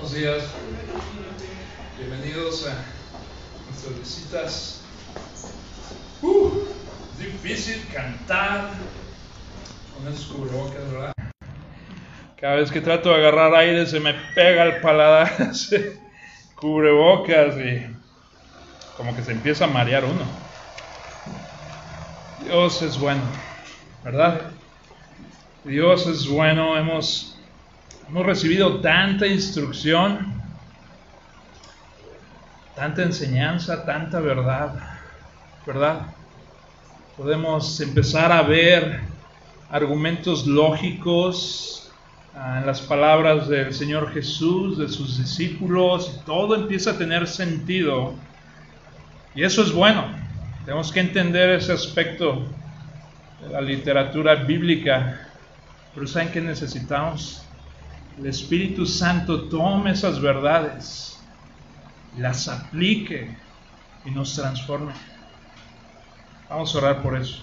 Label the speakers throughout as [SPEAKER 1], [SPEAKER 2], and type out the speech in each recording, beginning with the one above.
[SPEAKER 1] Buenos días, bienvenidos a nuestras visitas. Uh, difícil cantar con esos cubrebocas, ¿verdad? Cada vez que trato de agarrar aire se me pega el paladar ese cubrebocas y como que se empieza a marear uno. Dios es bueno, ¿verdad? Dios es bueno, hemos, hemos recibido tanta instrucción, tanta enseñanza, tanta verdad, ¿verdad? Podemos empezar a ver argumentos lógicos ah, en las palabras del Señor Jesús, de sus discípulos, y todo empieza a tener sentido. Y eso es bueno. Tenemos que entender ese aspecto de la literatura bíblica pero ¿saben qué necesitamos? El Espíritu Santo tome esas verdades, las aplique y nos transforme. Vamos a orar por eso.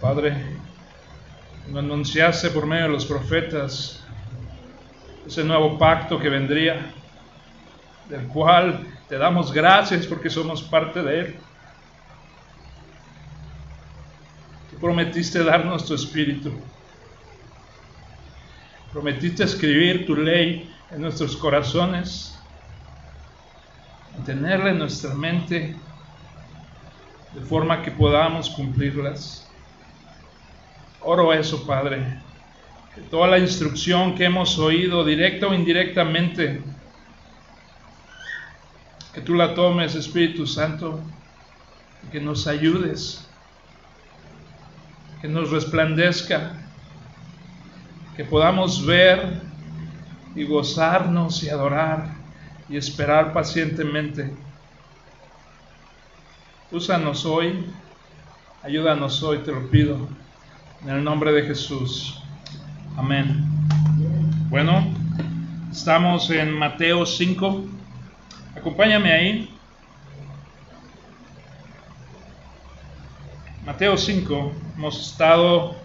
[SPEAKER 1] Padre, nos anunciaste por medio de los profetas ese nuevo pacto que vendría del cual te damos gracias porque somos parte de Él. Tú prometiste darnos tu espíritu. Prometiste escribir tu ley en nuestros corazones, tenerla en nuestra mente, de forma que podamos cumplirlas. Oro eso, Padre, que toda la instrucción que hemos oído, directa o indirectamente, que tú la tomes, Espíritu Santo, y que nos ayudes, que nos resplandezca, que podamos ver y gozarnos y adorar y esperar pacientemente. Úsanos hoy, ayúdanos hoy, te lo pido, en el nombre de Jesús. Amén. Bueno, estamos en Mateo 5. Acompáñame ahí. Mateo 5. Hemos estado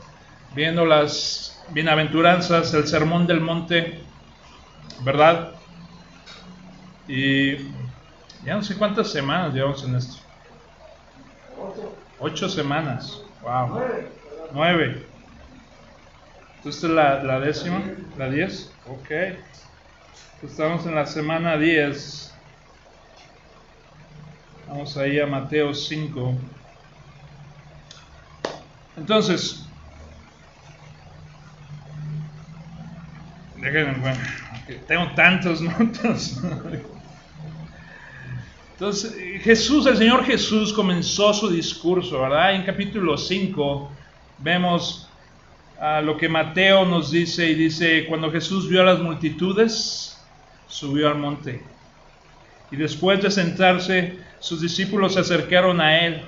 [SPEAKER 1] viendo las bienaventuranzas, el sermón del monte, ¿verdad? Y ya no sé cuántas semanas llevamos en esto. Ocho semanas. Wow. Nueve. ¿Esta es la, la décima? ¿La diez? Ok. Estamos en la semana diez. Vamos ahí a Mateo 5. Entonces, déjenme, bueno, tengo tantos notas. Entonces, Jesús, el Señor Jesús comenzó su discurso, ¿verdad? En capítulo 5 vemos a lo que Mateo nos dice y dice, cuando Jesús vio a las multitudes, subió al monte. Y después de sentarse, sus discípulos se acercaron a él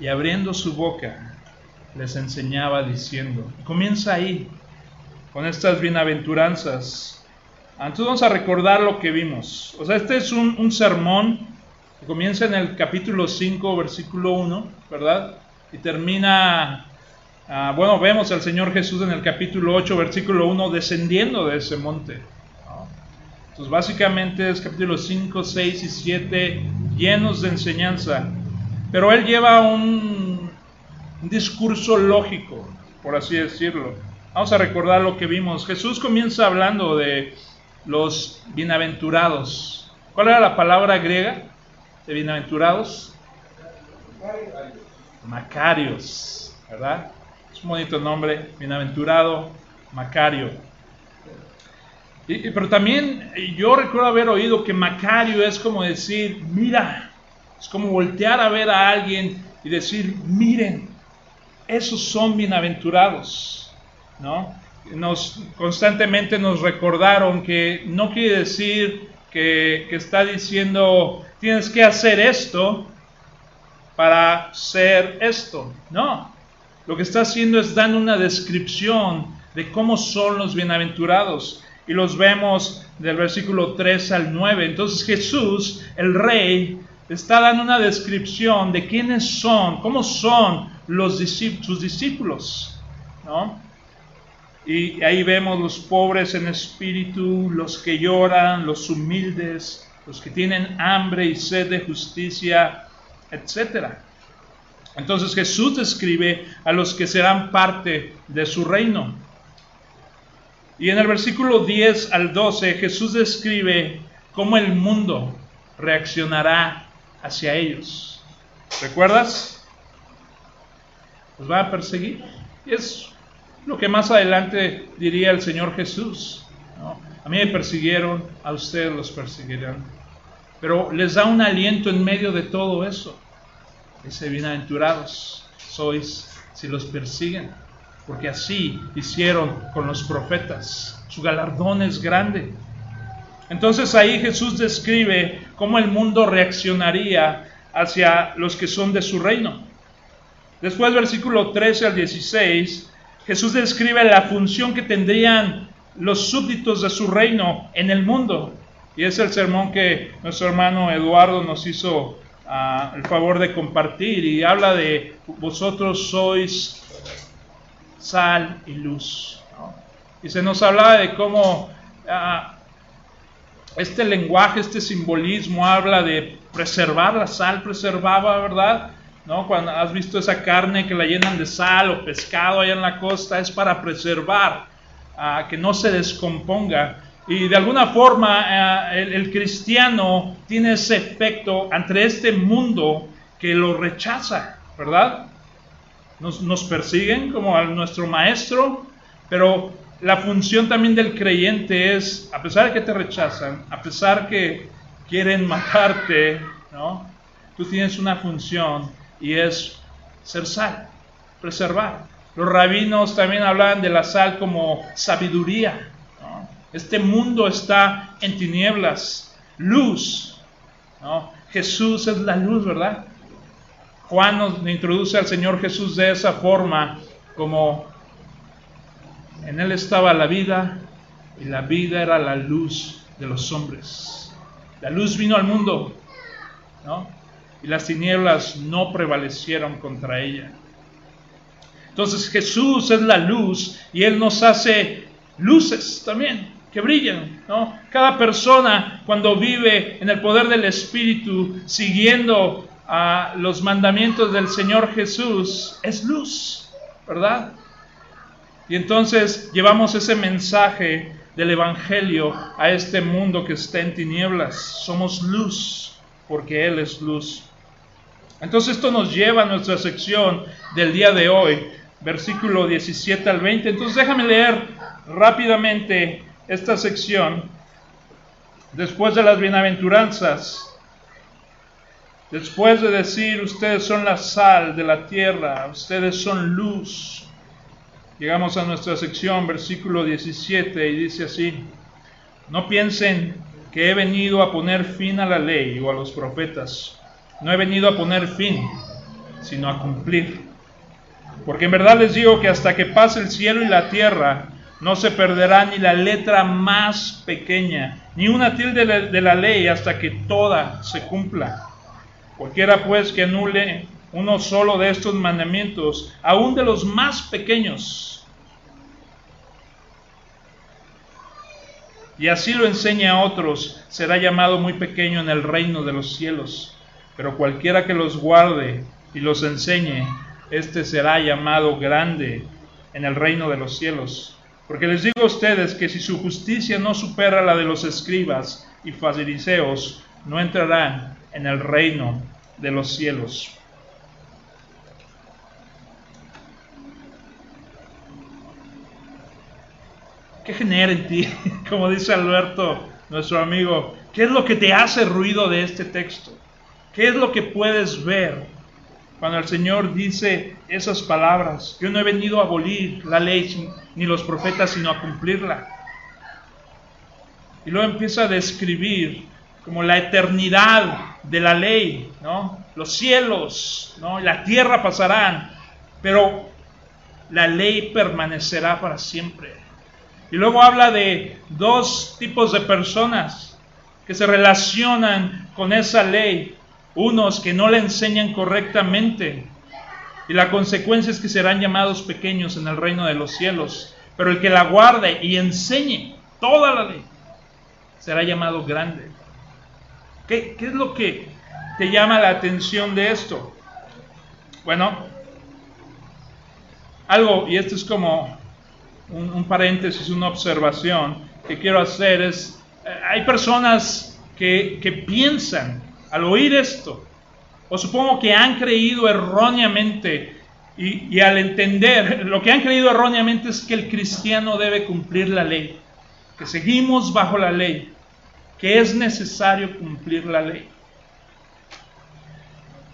[SPEAKER 1] y abriendo su boca les enseñaba diciendo, comienza ahí, con estas bienaventuranzas. Entonces vamos a recordar lo que vimos. O sea, este es un, sermón que comienza en el capítulo 5, versículo 1, ¿verdad? Y termina, ah, bueno, vemos al Señor Jesús en el capítulo 8, versículo 1, descendiendo de ese monte. Entonces, básicamente es capítulo 5, 6 y 7 llenos de enseñanza. Pero él lleva un, discurso lógico, por así decirlo. Vamos a recordar lo que vimos. Jesús comienza hablando de los bienaventurados. ¿Cuál era la palabra griega de bienaventurados? Macarios, ¿verdad? Es un bonito nombre, bienaventurado, Macario pero también yo recuerdo haber oído que Macario es como decir, mira, es como voltear a ver a alguien y decir, miren, esos son bienaventurados, ¿no? Nos, constantemente nos recordaron que no quiere decir que, que está diciendo, tienes que hacer esto para ser esto, no. Lo que está haciendo es dando una descripción de cómo son los bienaventurados y los vemos del versículo 3 al 9. Entonces Jesús, el rey está dando una descripción de quiénes son, cómo son los sus discípulos, ¿no? Y ahí vemos los pobres en espíritu, los que lloran, los humildes, los que tienen hambre y sed de justicia, etc. Entonces Jesús describe a los que serán parte de su reino. Y en el versículo 10 al 12 Jesús describe cómo el mundo reaccionará hacia ellos. ¿Recuerdas? Los va a perseguir. Es lo que más adelante diría el Señor Jesús. A mí me persiguieron, a ustedes los persiguirán. Pero les da un aliento en medio de todo eso. Dice, bienaventurados sois si los persiguen, porque así hicieron con los profetas. Su galardón es grande. Entonces ahí Jesús describe cómo el mundo reaccionaría hacia los que son de su reino. Después, versículo 13 al 16, Jesús describe la función que tendrían los súbditos de su reino en el mundo. Y es el sermón que nuestro hermano Eduardo nos hizo ah, el favor de compartir y habla de vosotros sois sal y luz. Y se nos habla de cómo ah, este lenguaje, este simbolismo habla de preservar la sal, preservaba, ¿verdad? ¿No? Cuando has visto esa carne que la llenan de sal o pescado allá en la costa, es para preservar, ah, que no se descomponga. Y de alguna forma ah, el, cristiano tiene ese efecto ante este mundo que lo rechaza, ¿verdad? Nos, persiguen como a nuestro maestro, pero la función también del creyente es, a pesar de que te rechazan, a pesar que quieren matarte, ¿no? Tú tienes una función y es ser sal, preservar. Los rabinos también hablaban de la sal como sabiduría. Este mundo está en tinieblas, luz. Jesús es la luz, ¿verdad? Juan nos introduce al Señor Jesús de esa forma como en él estaba la vida y la vida era la luz de los hombres. La luz vino al mundo. Y las tinieblas no prevalecieron contra ella. Entonces Jesús es la luz y Él nos hace luces también que brillan, ¿no? Cada persona cuando vive en el poder del Espíritu, siguiendo a los mandamientos del Señor Jesús, es luz, ¿verdad? Y entonces llevamos ese mensaje del Evangelio a este mundo que está en tinieblas. Somos luz porque Él es luz. Entonces esto nos lleva a nuestra sección del día de hoy, versículo 17 al 20. Entonces déjame leer rápidamente esta sección. Después de las bienaventuranzas, después de decir ustedes son la sal de la tierra, ustedes son luz, Llegamos a nuestra sección, versículo 17, y dice así, no piensen que he venido a poner fin a la ley o a los profetas. No he venido a poner fin, sino a cumplir. Porque en verdad les digo que hasta que pase el cielo y la tierra, no se perderá ni la letra más pequeña, ni una tilde de la ley hasta que toda se cumpla. Cualquiera pues que anule uno solo de estos mandamientos, aún de los más pequeños, y así lo enseña a otros, será llamado muy pequeño en el reino de los cielos. Pero cualquiera que los guarde y los enseñe, éste será llamado grande en el reino de los cielos. Porque les digo a ustedes que si su justicia no supera la de los escribas y fariseos, no entrarán en el reino de los cielos. ¿Qué genera en ti? Como dice Alberto, nuestro amigo, ¿qué es lo que te hace ruido de este texto? ¿Qué es lo que puedes ver cuando el Señor dice esas palabras? Yo no he venido a abolir la ley ni los profetas, sino a cumplirla. Y luego empieza a describir como la eternidad de la ley, ¿no? Los cielos, ¿no? La tierra pasarán, pero la ley permanecerá para siempre. Y luego habla de dos tipos de personas que se relacionan con esa ley. unos que no la enseñan correctamente. Y la consecuencia es que serán llamados pequeños en el reino de los cielos. Pero el que la guarde y enseñe toda la ley será llamado grande. ¿Qué, es lo que te llama la atención de esto? Bueno, algo, y esto es como un, paréntesis, una observación que quiero hacer, es, eh, hay personas que, piensan al oír esto, o supongo que han creído erróneamente y, al entender, lo que han creído erróneamente es que el cristiano debe cumplir la ley, que seguimos bajo la ley, que es necesario cumplir la ley.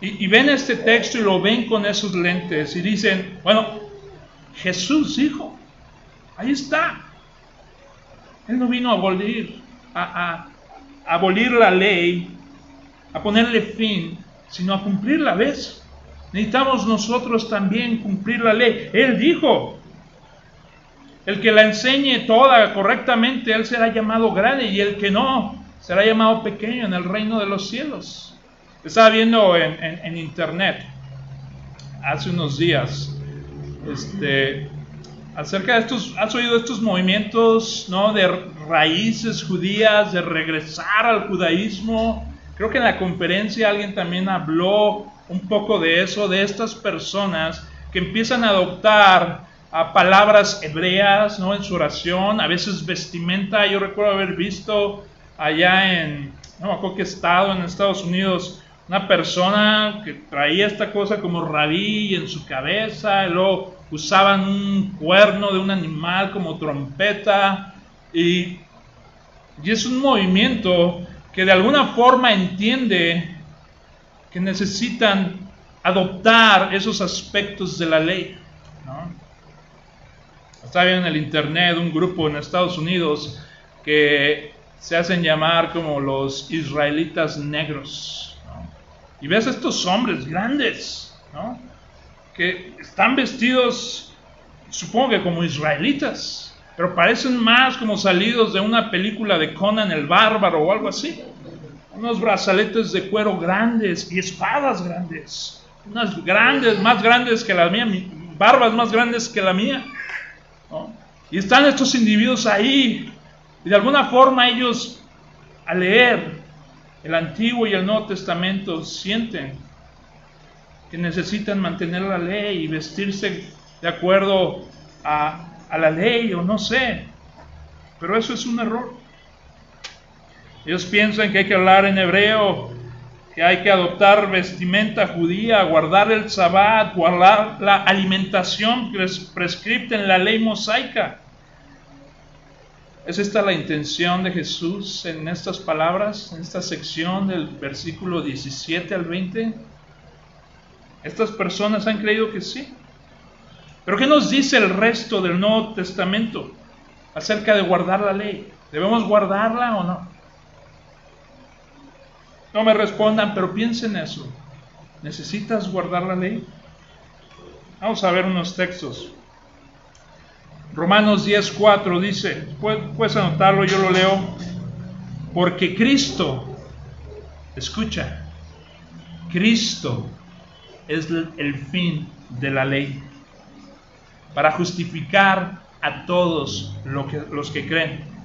[SPEAKER 1] Y, ven este texto y lo ven con esos lentes y dicen, bueno, Jesús dijo, ahí está. Él no vino a abolir, a, a abolir la ley, a ponerle fin, sino a cumplir la vez. Necesitamos nosotros también cumplir la ley. Él dijo, el que la enseñe toda correctamente, él será llamado grande y el que no, será llamado pequeño en el reino de los cielos. Estaba viendo en, internet hace unos días este, acerca de estos, has oído estos movimientos ¿no? de raíces judías, de regresar al judaísmo. Creo que en la conferencia alguien también habló un poco de eso, de estas personas que empiezan a adoptar a palabras hebreas ¿no? en su oración, a veces vestimenta. Yo recuerdo haber visto allá en, no me acuerdo qué estado, en Estados Unidos, una persona que traía esta cosa como rabí en su cabeza, y luego usaban un cuerno de un animal como trompeta, y, y es un movimiento que de alguna forma entiende que necesitan adoptar esos aspectos de la ley. ¿no? Estaba en el internet un grupo en Estados Unidos que se hacen llamar como los israelitas negros y ves a estos hombres grandes, ¿no? Que están vestidos, supongo que como israelitas, pero parecen más como salidos de una película de Conan el Bárbaro o algo así. Unos brazaletes de cuero grandes y espadas grandes. Unas grandes, más grandes que la mía, barbas más grandes que la mía. Y están estos individuos ahí. Y de alguna forma ellos, al leer el Antiguo y el Nuevo Testamento sienten que necesitan mantener la ley y vestirse de acuerdo a, la ley o no sé. Pero eso es un error. Ellos piensan que hay que hablar en hebreo, que hay que adoptar vestimenta judía, guardar el sabbat, guardar la alimentación prescripta en la ley mosaica. ¿Es esta la intención de Jesús en estas palabras, en esta sección del versículo 17 al 20? Estas personas han creído que sí. Pero ¿qué nos dice el resto del Nuevo Testamento acerca de guardar la ley? ¿Debemos guardarla o no? No me respondan, pero piensen eso. ¿Necesitas guardar la ley? Vamos a ver unos textos. Romanos 10:4 dice, puedes anotarlo, yo lo leo, porque Cristo, escucha, Cristo es el fin de la ley para justificar a todos los que creen.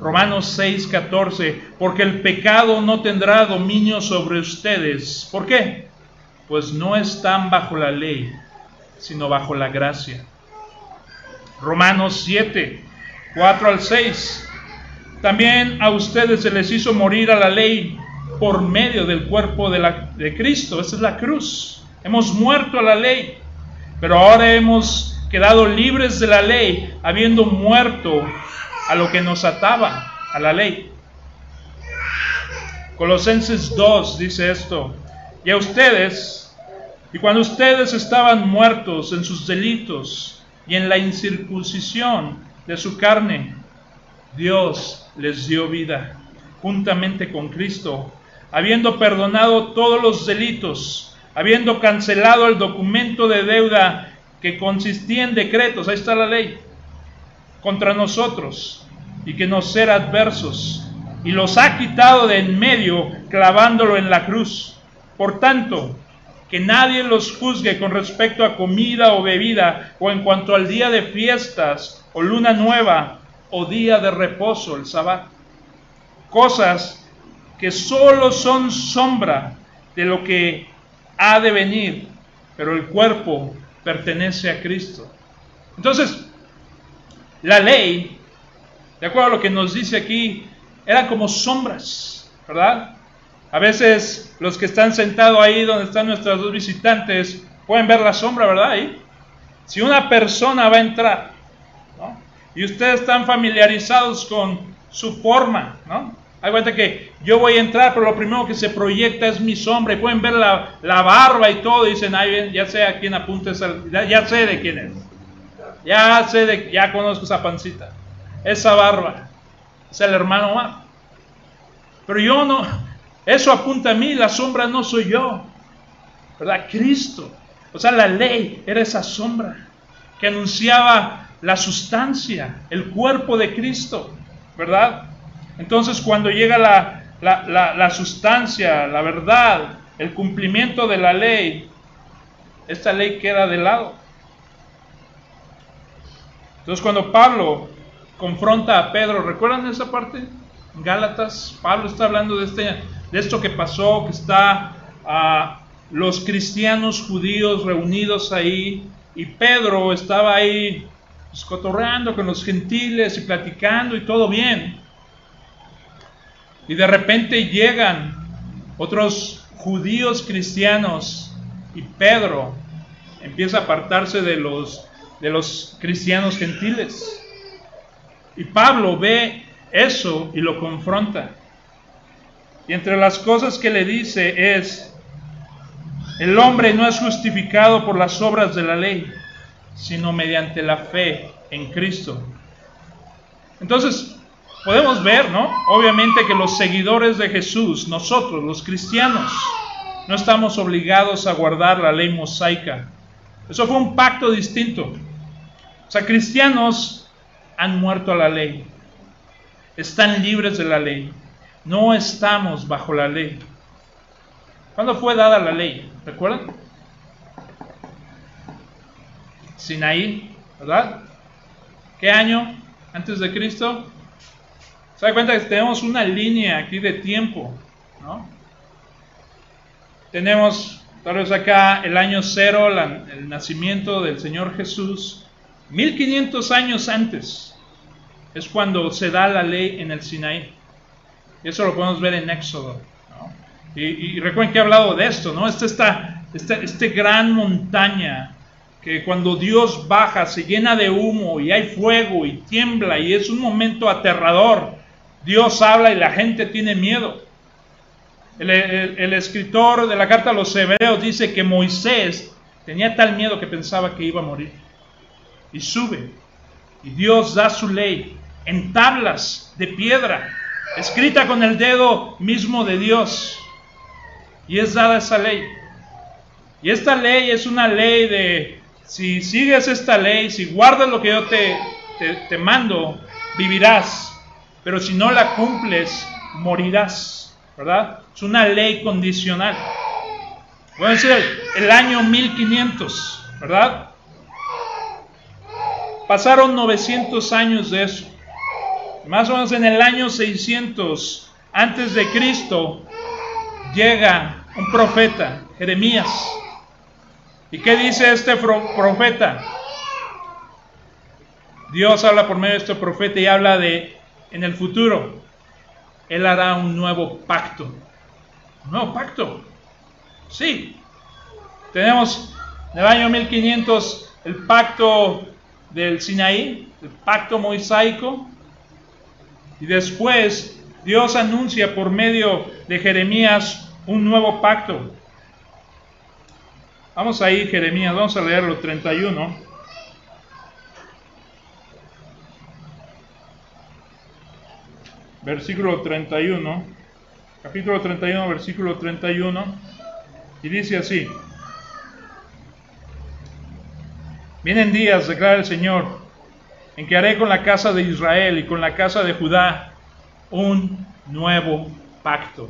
[SPEAKER 1] Romanos 6:14, porque el pecado no tendrá dominio sobre ustedes. ¿Por qué? Pues no están bajo la ley, sino bajo la gracia. Romanos 7, 4 al 6. También a ustedes se les hizo morir a la ley por medio del cuerpo de, la, de Cristo. Esa es la cruz. Hemos muerto a la ley, pero ahora hemos quedado libres de la ley, habiendo muerto a lo que nos ataba, a la ley. Colosenses 2 dice esto, y a ustedes, y cuando ustedes estaban muertos en sus delitos, y en la incircuncisión de su carne, Dios les dio vida juntamente con Cristo, habiendo perdonado todos los delitos, habiendo cancelado el documento de deuda que consistía en decretos, ahí está la ley, contra nosotros, y que nos era adversos, y los ha quitado de en medio clavándolo en la cruz. Por tanto, que nadie los juzgue con respecto a comida o bebida o en cuanto al día de fiestas o luna nueva o día de reposo, el sabbat. Cosas que solo son sombra de lo que ha de venir, pero el cuerpo pertenece a Cristo. Entonces, la ley, de acuerdo a lo que nos dice aquí, eran como sombras, ¿verdad? A veces los que están sentados ahí donde están nuestros dos visitantes pueden ver la sombra, ¿verdad? Ahí. Si una persona va a entrar, ¿no? Y ustedes están familiarizados con su forma, ¿no? Hay cuenta que yo voy a entrar, pero lo primero que se proyecta es mi sombra. Y pueden ver la, barba y todo. Y dicen, Ay, ya sé a quién apunta ya, sé de quién es. Ya sé de, ya conozco esa pancita. Esa barba. Es el hermano más. Pero yo no, eso apunta a mí, la sombra no soy yo. ¿Verdad? Cristo. O sea, la ley era esa sombra que anunciaba la sustancia, el cuerpo de Cristo. ¿Verdad? Entonces cuando llega la, sustancia, la verdad, el cumplimiento de la ley, esta ley queda de lado. Entonces cuando Pablo confronta a Pedro, ¿recuerdan esa parte? Gálatas, Pablo está hablando de, este, de esto que pasó, que está a los cristianos judíos reunidos ahí, y Pedro estaba ahí pues, cotorreando con los gentiles y platicando y todo bien. Y de repente llegan otros judíos cristianos y Pedro empieza a apartarse de los, de los cristianos gentiles. Y Pablo ve eso y lo confronta. Y entre las cosas que le dice es, el hombre no es justificado por las obras de la ley, sino mediante la fe en Cristo. Entonces, podemos ver, ¿no? Obviamente que los seguidores de Jesús, nosotros, los cristianos, no estamos obligados a guardar la ley mosaica. Eso fue un pacto distinto. Sea, cristianos han muerto a la ley. Están libres de la ley. No estamos bajo la ley. ¿Cuándo fue dada la ley? ¿Recuerdan? Sinaí, ¿verdad? ¿Qué año antes de Cristo? Se da cuenta que tenemos una línea aquí de tiempo, ¿no? Tenemos tal vez acá el año cero, el nacimiento del Señor Jesús, 1500 años antes es cuando se da la ley en el Sinaí. Eso lo podemos ver en Éxodo. Y, recuerden que he hablado de esto, ¿no? Esta, esta, esta, este gran montaña que cuando Dios baja se llena de humo y hay fuego y tiembla y es un momento aterrador. Dios habla y la gente tiene miedo. El, escritor de la carta a los hebreos dice que Moisés tenía tal miedo que pensaba que iba a morir. Y sube. Y Dios da su ley en tablas de piedra, escrita con el dedo mismo de Dios. Y es dada esa ley. Y esta ley es una ley de, si sigues esta ley, si guardas lo que yo te, te mando, vivirás pero si no la cumples, morirás, ¿verdad? Es una ley condicional. Voy a decir el, año 1500, ¿verdad? Pasaron 900 años de eso. Más o menos en el año 600 antes de Cristo llega un profeta, Jeremías. ¿Y qué dice este profeta? Dios habla por medio de este profeta y habla de en el futuro, Él hará un nuevo pacto. ¿Un nuevo pacto? Sí. Tenemos en el año 1500 el pacto del Sinaí, el pacto mosaico, y después Dios anuncia por medio de Jeremías un nuevo pacto. Vamos a ir, Jeremías, vamos a leerlo 31. versículo 31, capítulo 31, versículo 31, y dice así, vienen días, declara el Señor, en que haré con la casa de Israel y con la casa de Judá un nuevo pacto.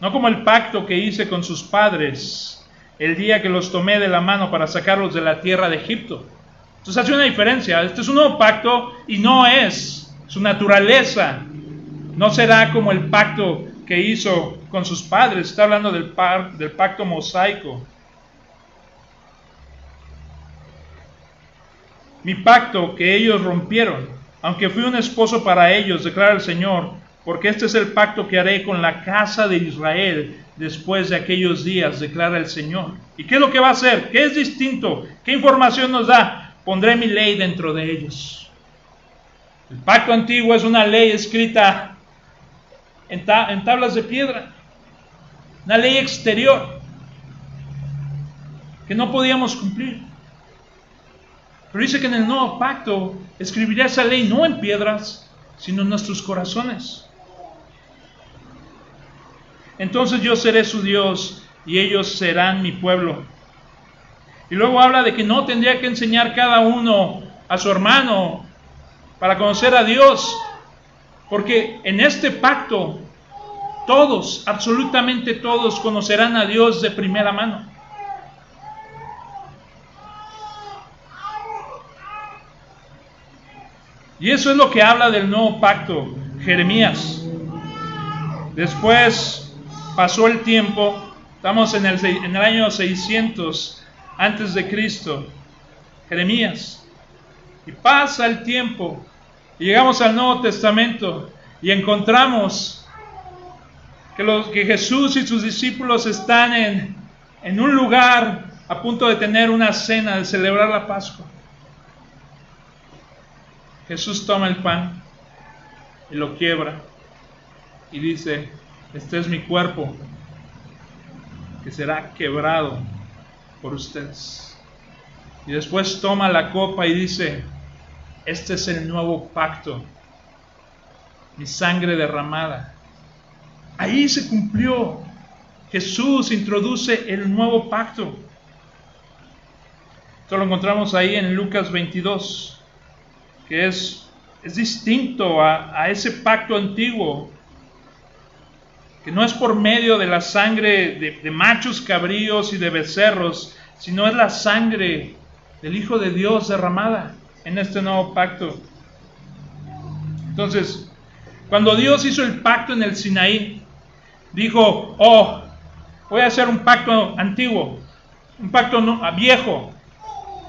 [SPEAKER 1] No como el pacto que hice con sus padres el día que los tomé de la mano para sacarlos de la tierra de Egipto. Entonces hace una diferencia. Este es un nuevo pacto y no es su naturaleza. No será como el pacto que hizo con sus padres. Está hablando del, del pacto mosaico. Mi pacto que ellos rompieron, aunque fui un esposo para ellos, declara el Señor, porque este es el pacto que haré con la casa de Israel después de aquellos días, declara el Señor. ¿Y qué es lo que va a hacer? ¿Qué es distinto? ¿Qué información nos da? Pondré mi ley dentro de ellos. El pacto antiguo es una ley escrita en, tablas de piedra, una ley exterior que no podíamos cumplir. Pero dice que en el nuevo pacto escribirá esa ley no en piedras, sino en nuestros corazones. Entonces yo seré su Dios y ellos serán mi pueblo. Y luego habla de que no tendría que enseñar cada uno a su hermano para conocer a Dios, porque en este pacto todos, absolutamente todos, conocerán a Dios de primera mano. Y eso es lo que habla del nuevo pacto, Jeremías. Después pasó el tiempo, estamos en el, año 600 antes de Cristo, Jeremías, y pasa el tiempo, y llegamos al Nuevo Testamento y encontramos que, Jesús y sus discípulos están en un lugar a punto de tener una cena, de celebrar la Pascua. Jesús toma el pan y lo quiebra y dice, este es mi cuerpo que será quebrado por ustedes. Y después toma la copa y dice, este es el nuevo pacto, mi sangre derramada. Ahí se cumplió. Jesús introduce el nuevo pacto. Esto lo encontramos ahí en Lucas 22, que es, es distinto a, a ese pacto antiguo que no es por medio de la sangre de, machos cabríos y de becerros, sino es la sangre del Hijo de Dios derramada en este nuevo pacto. Entonces, cuando Dios hizo el pacto en el Sinaí, dijo, oh, voy a hacer un pacto antiguo, un pacto viejo.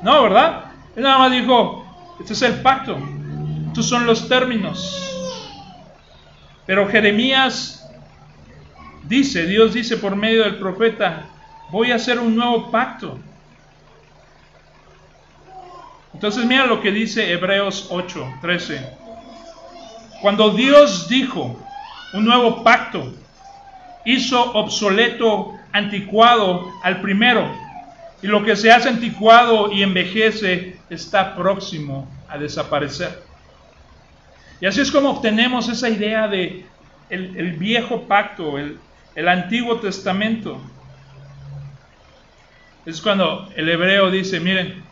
[SPEAKER 1] No, ¿verdad? Él nada más dijo, este es el pacto, estos son los términos. Pero Jeremías Dice, Dios dice por medio del profeta, voy a hacer un nuevo pacto. Entonces mira lo que dice Hebreos 8, 13. Cuando Dios dijo un nuevo pacto, hizo obsoleto, anticuado al primero. Y lo que se hace anticuado y envejece está próximo a desaparecer. Y así es como obtenemos esa idea de el, el viejo pacto, el, el Antiguo Testamento. Es cuando el hebreo dice, miren,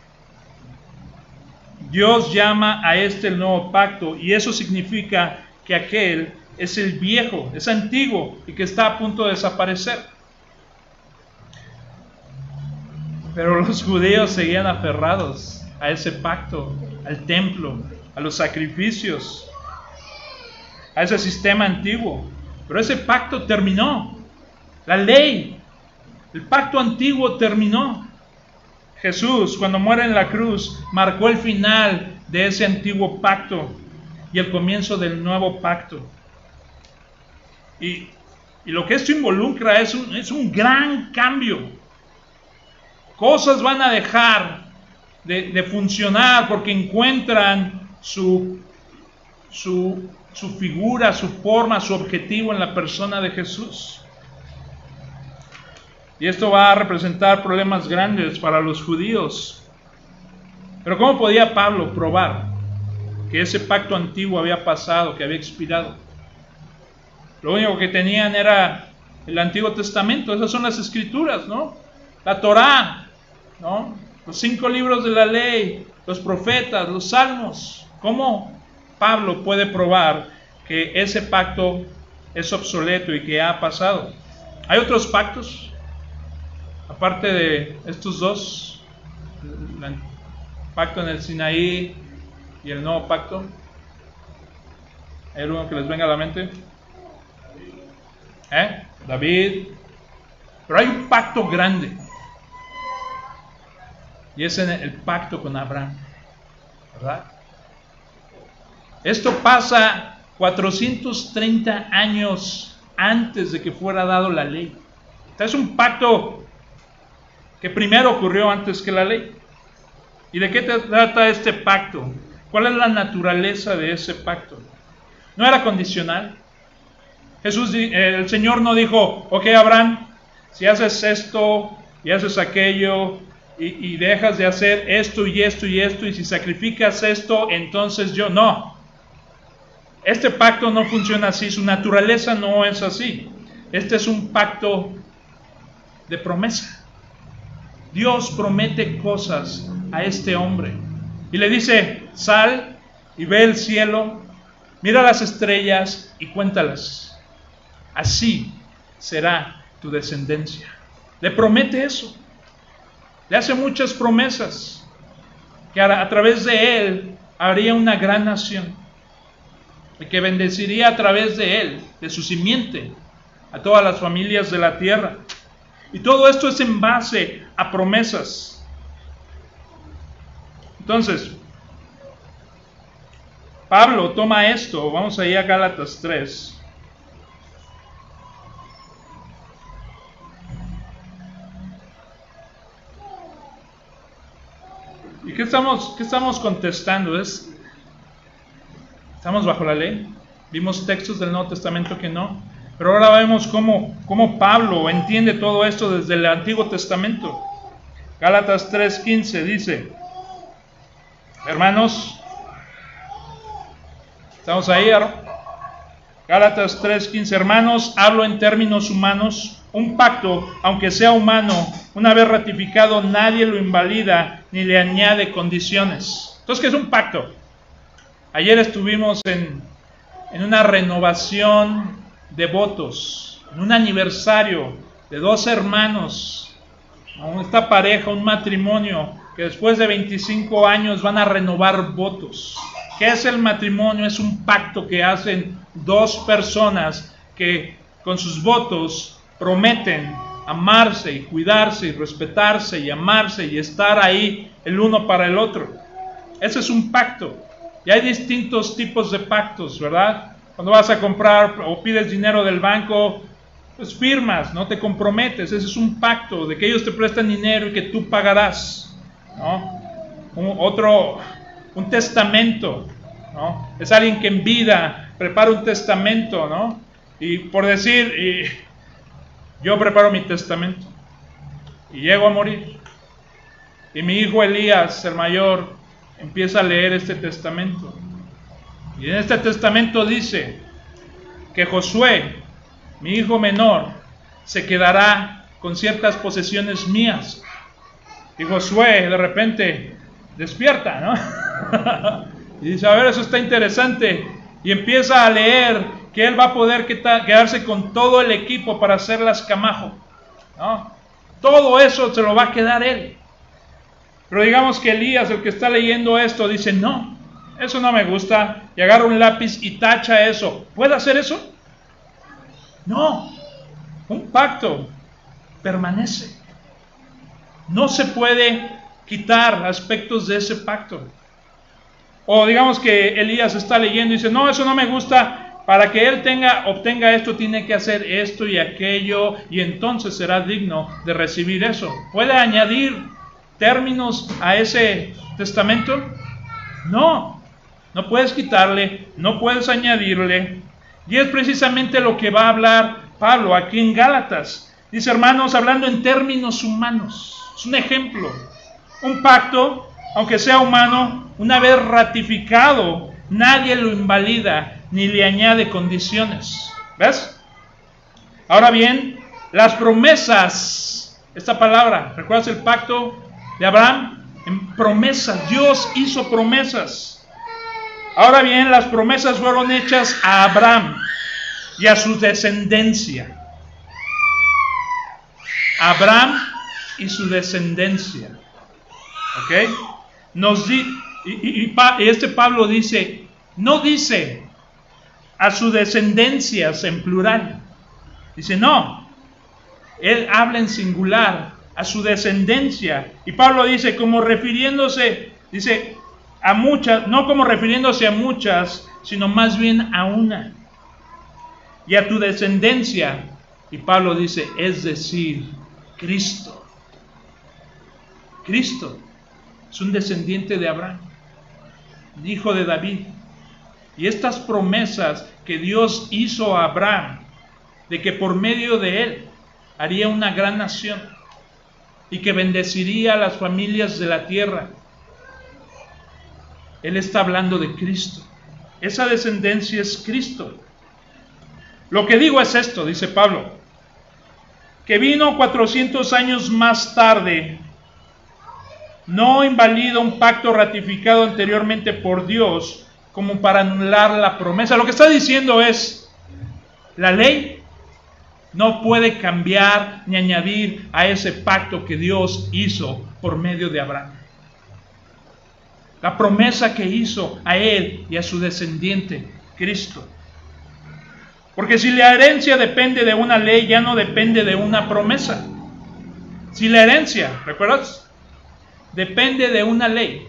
[SPEAKER 1] Dios llama a este el nuevo pacto y eso significa que aquel es el viejo, es antiguo y que está a punto de desaparecer. Pero los judíos seguían aferrados a ese pacto, al templo, a los sacrificios, a ese sistema antiguo. Pero ese pacto terminó. La ley, el pacto antiguo terminó. Jesús, cuando muere en la cruz, marcó el final de ese antiguo pacto y el comienzo del nuevo pacto. Y, lo que esto involucra es un, es un, gran cambio. Cosas van a dejar de, funcionar porque encuentran su, su su figura, su forma, su objetivo en la persona de Jesús. Y esto va a representar problemas grandes para los judíos. Pero ¿cómo podía Pablo probar que ese pacto antiguo había pasado, que había expirado? Lo único que tenían era el Antiguo Testamento, esas son las escrituras, ¿no? La Torá, ¿no? Los cinco libros de la ley, los profetas, los salmos. ¿Cómo Pablo puede probar que ese pacto es obsoleto y que ha pasado. ¿Hay otros pactos? Aparte de estos dos, el pacto en el Sinaí y el nuevo pacto. ¿Hay alguno que les venga a la mente? ¿Eh? David. Pero hay un pacto grande. Y es en el pacto con Abraham. ¿Verdad? Esto pasa 430 años antes de que fuera dado la ley. es un pacto que primero ocurrió antes que la ley. ¿Y de qué trata este pacto? ¿Cuál es la naturaleza de ese pacto? No era condicional. Jesús, eh, el Señor no dijo, ok Abraham, si haces esto y haces aquello y, dejas de hacer esto y esto y esto y si sacrificas esto, entonces yo no. Este pacto no funciona así, su naturaleza no es así. Este es un pacto de promesa. Dios promete cosas a este hombre y le dice, sal y ve el cielo, mira las estrellas y cuéntalas. Así será tu descendencia. Le promete eso. Le hace muchas promesas que a, través de él habría una gran nación que bendeciría a través de él, de su simiente, a todas las familias de la tierra. Y todo esto es en base a promesas. Entonces, Pablo toma esto, vamos ahí a Gálatas 3. ¿Y qué estamos, qué estamos contestando? Es Estamos bajo la ley. Vimos textos del Nuevo Testamento que no. Pero ahora vemos cómo, cómo Pablo entiende todo esto desde el Antiguo Testamento. Gálatas 3:15 dice, hermanos, estamos ahí, Gálatas 3:15, hermanos, hablo en términos humanos, un pacto, aunque sea humano, una vez ratificado, nadie lo invalida ni le añade condiciones. Entonces, ¿qué es un pacto? Ayer estuvimos en, una renovación de votos, en un aniversario de dos hermanos, esta pareja, un matrimonio que después de 25 años van a renovar votos. ¿Qué es el matrimonio? Es un pacto que hacen dos personas que con sus votos prometen amarse y cuidarse y respetarse y amarse y estar ahí el uno para el otro. Ese es un pacto. Y hay distintos tipos de pactos, ¿verdad? Cuando vas a comprar o pides dinero del banco, pues firmas, no te comprometes. Ese es un pacto de que ellos te prestan dinero y que tú pagarás. ¿no? otro, un testamento. ¿no? Es alguien que en vida prepara un testamento, ¿no? Y por decir, yo preparo mi testamento y llego a morir. Y mi hijo Elías, el mayor, empieza a leer este testamento. Y en este testamento dice que Josué, mi hijo menor, se quedará con ciertas posesiones mías. Y Josué de repente despierta, ¿no? y dice, a ver, eso está interesante. Y empieza a leer que él va a poder quedarse con todo el equipo para hacer las camajo. Todo eso se lo va a quedar él. Pero digamos que Elías, el que está leyendo esto, dice, no, eso no me gusta, y agarra un lápiz y tacha eso. ¿Puede hacer eso? No, un pacto permanece. No se puede quitar aspectos de ese pacto. O digamos que Elías está leyendo y dice, no, eso no me gusta, para que él tenga, obtenga esto, tiene que hacer esto y aquello, y entonces será digno de recibir eso. Puede añadir términos a ese testamento? No, no puedes quitarle, no puedes añadirle. Y es precisamente lo que va a hablar Pablo aquí en Gálatas. Dice, hermanos, hablando en términos humanos. Es un ejemplo. Un pacto, aunque sea humano, una vez ratificado, nadie lo invalida ni le añade condiciones. ¿Ves? Ahora bien, las promesas, esta palabra, ¿recuerdas el pacto? de Abraham en promesas. Dios hizo promesas. Ahora bien, las promesas fueron hechas a Abraham y a su descendencia. Abraham y su descendencia. ¿Ok? Nos di, y, este Pablo dice, no dice a su descendencias en plural. Dice, no, él habla en singular, a su descendencia. Y Pablo dice, como refiriéndose, dice, a muchas, no como refiriéndose a muchas, sino más bien a una. Y a tu descendencia. Y Pablo dice, es decir, Cristo. Cristo es un descendiente de Abraham, hijo de David. Y estas promesas que Dios hizo a Abraham, de que por medio de él haría una gran nación y que bendeciría a las familias de la tierra. Él está hablando de Cristo. Esa descendencia es Cristo. Lo que digo es esto, dice Pablo, que vino 400 años más tarde, no invalida un pacto ratificado anteriormente por Dios como para anular la promesa. Lo que está diciendo es, la ley no puede cambiar ni añadir a ese pacto que Dios hizo por medio de Abraham. La promesa que hizo a él y a su descendiente, Cristo. Porque si la herencia depende de una ley, ya no depende de una promesa. Si la herencia, ¿recuerdas? Depende de una ley,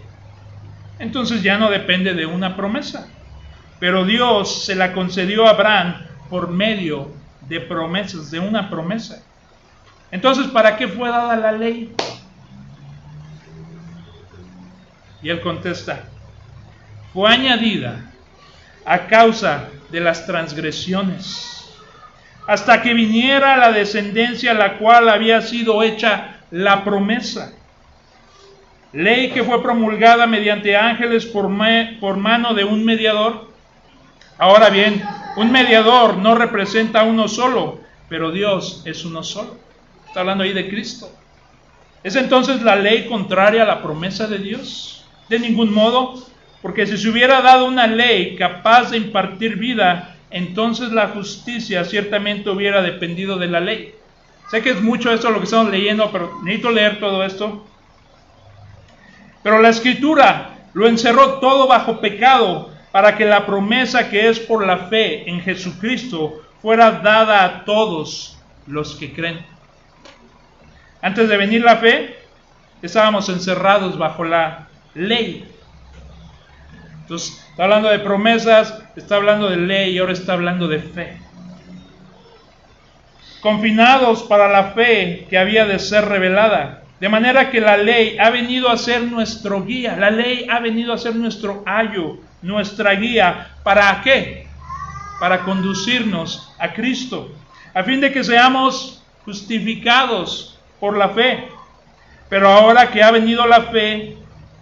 [SPEAKER 1] entonces ya no depende de una promesa. Pero Dios se la concedió a Abraham por medio de promesas, de una promesa. Entonces, ¿para qué fue dada la ley? Y él contesta, fue añadida a causa de las transgresiones, hasta que viniera la descendencia a la cual había sido hecha la promesa. Ley que fue promulgada mediante ángeles por, por mano de un mediador. Ahora bien, un mediador no representa a uno solo, pero Dios es uno solo. Está hablando ahí de Cristo. ¿Es entonces la ley contraria a la promesa de Dios? De ningún modo, porque si se hubiera dado una ley capaz de impartir vida, entonces la justicia ciertamente hubiera dependido de la ley. Sé que es mucho esto lo que estamos leyendo, pero necesito leer todo esto. Pero la escritura lo encerró todo bajo pecado para que la promesa que es por la fe en Jesucristo fuera dada a todos los que creen. Antes de venir la fe, estábamos encerrados bajo la ley. Entonces, está hablando de promesas, está hablando de ley y ahora está hablando de fe. Confinados para la fe que había de ser revelada. De manera que la ley ha venido a ser nuestro guía, la ley ha venido a ser nuestro ayo, nuestra guía. ¿Para qué? Para conducirnos a Cristo, a fin de que seamos justificados por la fe. Pero ahora que ha venido la fe,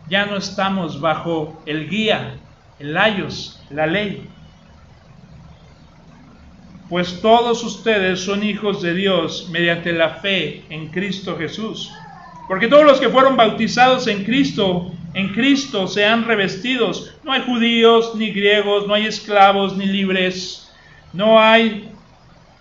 [SPEAKER 1] ya no estamos bajo el guía, el ayos, la ley. Pues todos ustedes son hijos de Dios mediante la fe en Cristo Jesús. Porque todos los que fueron bautizados en Cristo en Cristo sean revestidos. No hay judíos ni griegos, no hay esclavos ni libres, no hay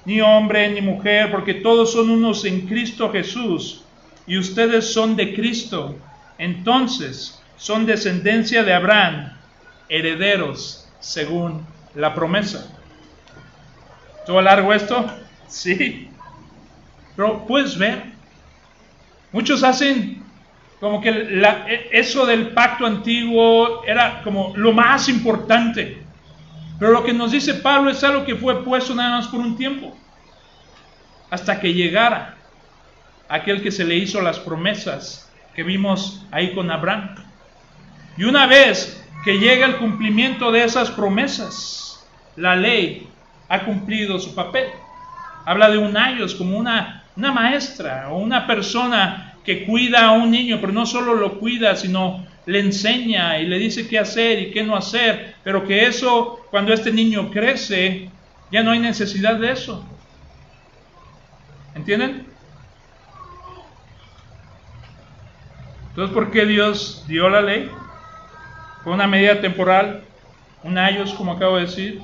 [SPEAKER 1] ni hombre ni mujer, porque todos son unos en Cristo Jesús y ustedes son de Cristo. Entonces son descendencia de Abraham, herederos según la promesa. ¿Todo largo esto? Sí. Pero puedes ver, muchos hacen como que e, eso del pacto antiguo era como lo más importante. Pero lo que nos dice Pablo es algo que fue puesto nada más por un tiempo, hasta que llegara aquel que se le hizo las promesas que vimos ahí con Abraham. Y una vez que llega el cumplimiento de esas promesas, la ley ha cumplido su papel. Habla de un ayos como una, una maestra o una persona que cuida a un niño, pero no solo lo cuida, sino le enseña y le dice qué hacer y qué no hacer, pero que eso, cuando este niño crece, ya no hay necesidad de eso. ¿Entienden? Entonces, ¿por qué Dios dio la ley? Fue una medida temporal un ayos, como acabo de decir.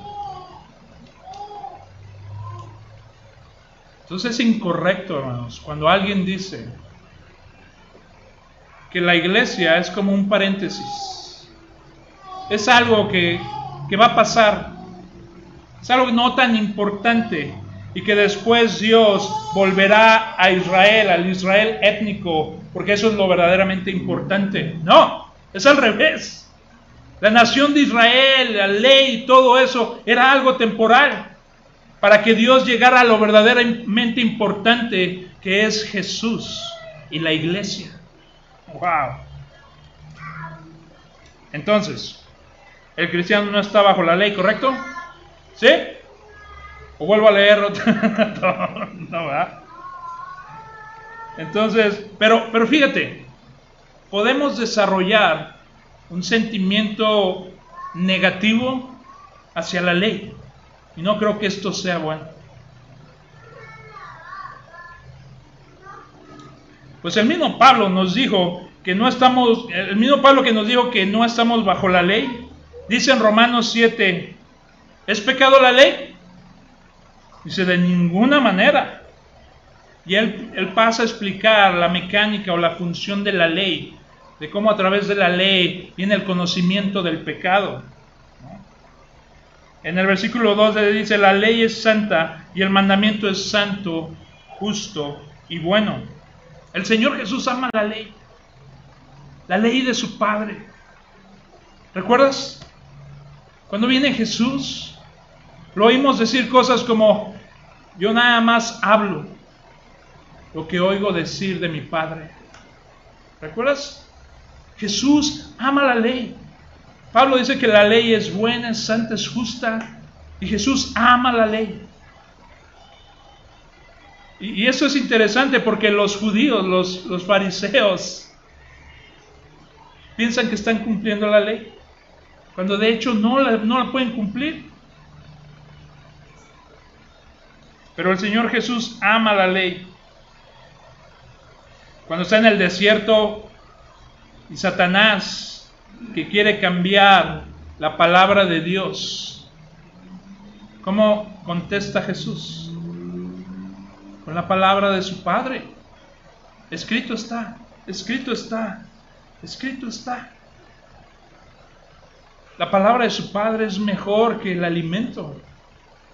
[SPEAKER 1] Entonces es incorrecto, hermanos, cuando alguien dice que la iglesia es como un paréntesis. Es algo que, que va a pasar. Es algo no tan importante y que después Dios volverá a Israel, al Israel étnico, porque eso es lo verdaderamente importante. No, es al revés. La nación de Israel, la ley todo eso era algo temporal para que Dios llegara a lo verdaderamente importante que es Jesús y la iglesia. Wow. Entonces, el cristiano no está bajo la ley, ¿correcto? ¿Sí? O vuelvo a leer no, no. Entonces, pero, pero fíjate, podemos desarrollar un sentimiento negativo hacia la ley. Y no creo que esto sea bueno. Pues el mismo Pablo nos dijo que no estamos, el mismo Pablo que nos dijo que no estamos bajo la ley, dice en Romanos 7, ¿es pecado la ley? Dice, de ninguna manera. Y él, pasa a explicar la mecánica o la función de la ley, de cómo a través de la ley viene el conocimiento del pecado. En el versículo 2 dice, la ley es santa y el mandamiento es santo, justo y bueno. El Señor Jesús ama la ley, la ley de su Padre. ¿Recuerdas? Cuando viene Jesús, lo oímos decir cosas como, yo nada más hablo lo que oigo decir de mi Padre. ¿Recuerdas? Jesús ama la ley. Pablo dice que la ley es buena, es santa, es justa. Y Jesús ama la ley. Y, eso es interesante porque los judíos, los, fariseos, piensan que están cumpliendo la ley. Cuando de hecho no no la pueden cumplir. Pero el Señor Jesús ama la ley. Cuando está en el desierto y Satanás que quiere cambiar la palabra de Dios, ¿cómo contesta Jesús? La palabra de su Padre. Escrito está, escrito está, escrito está. La palabra de su Padre es mejor que el alimento.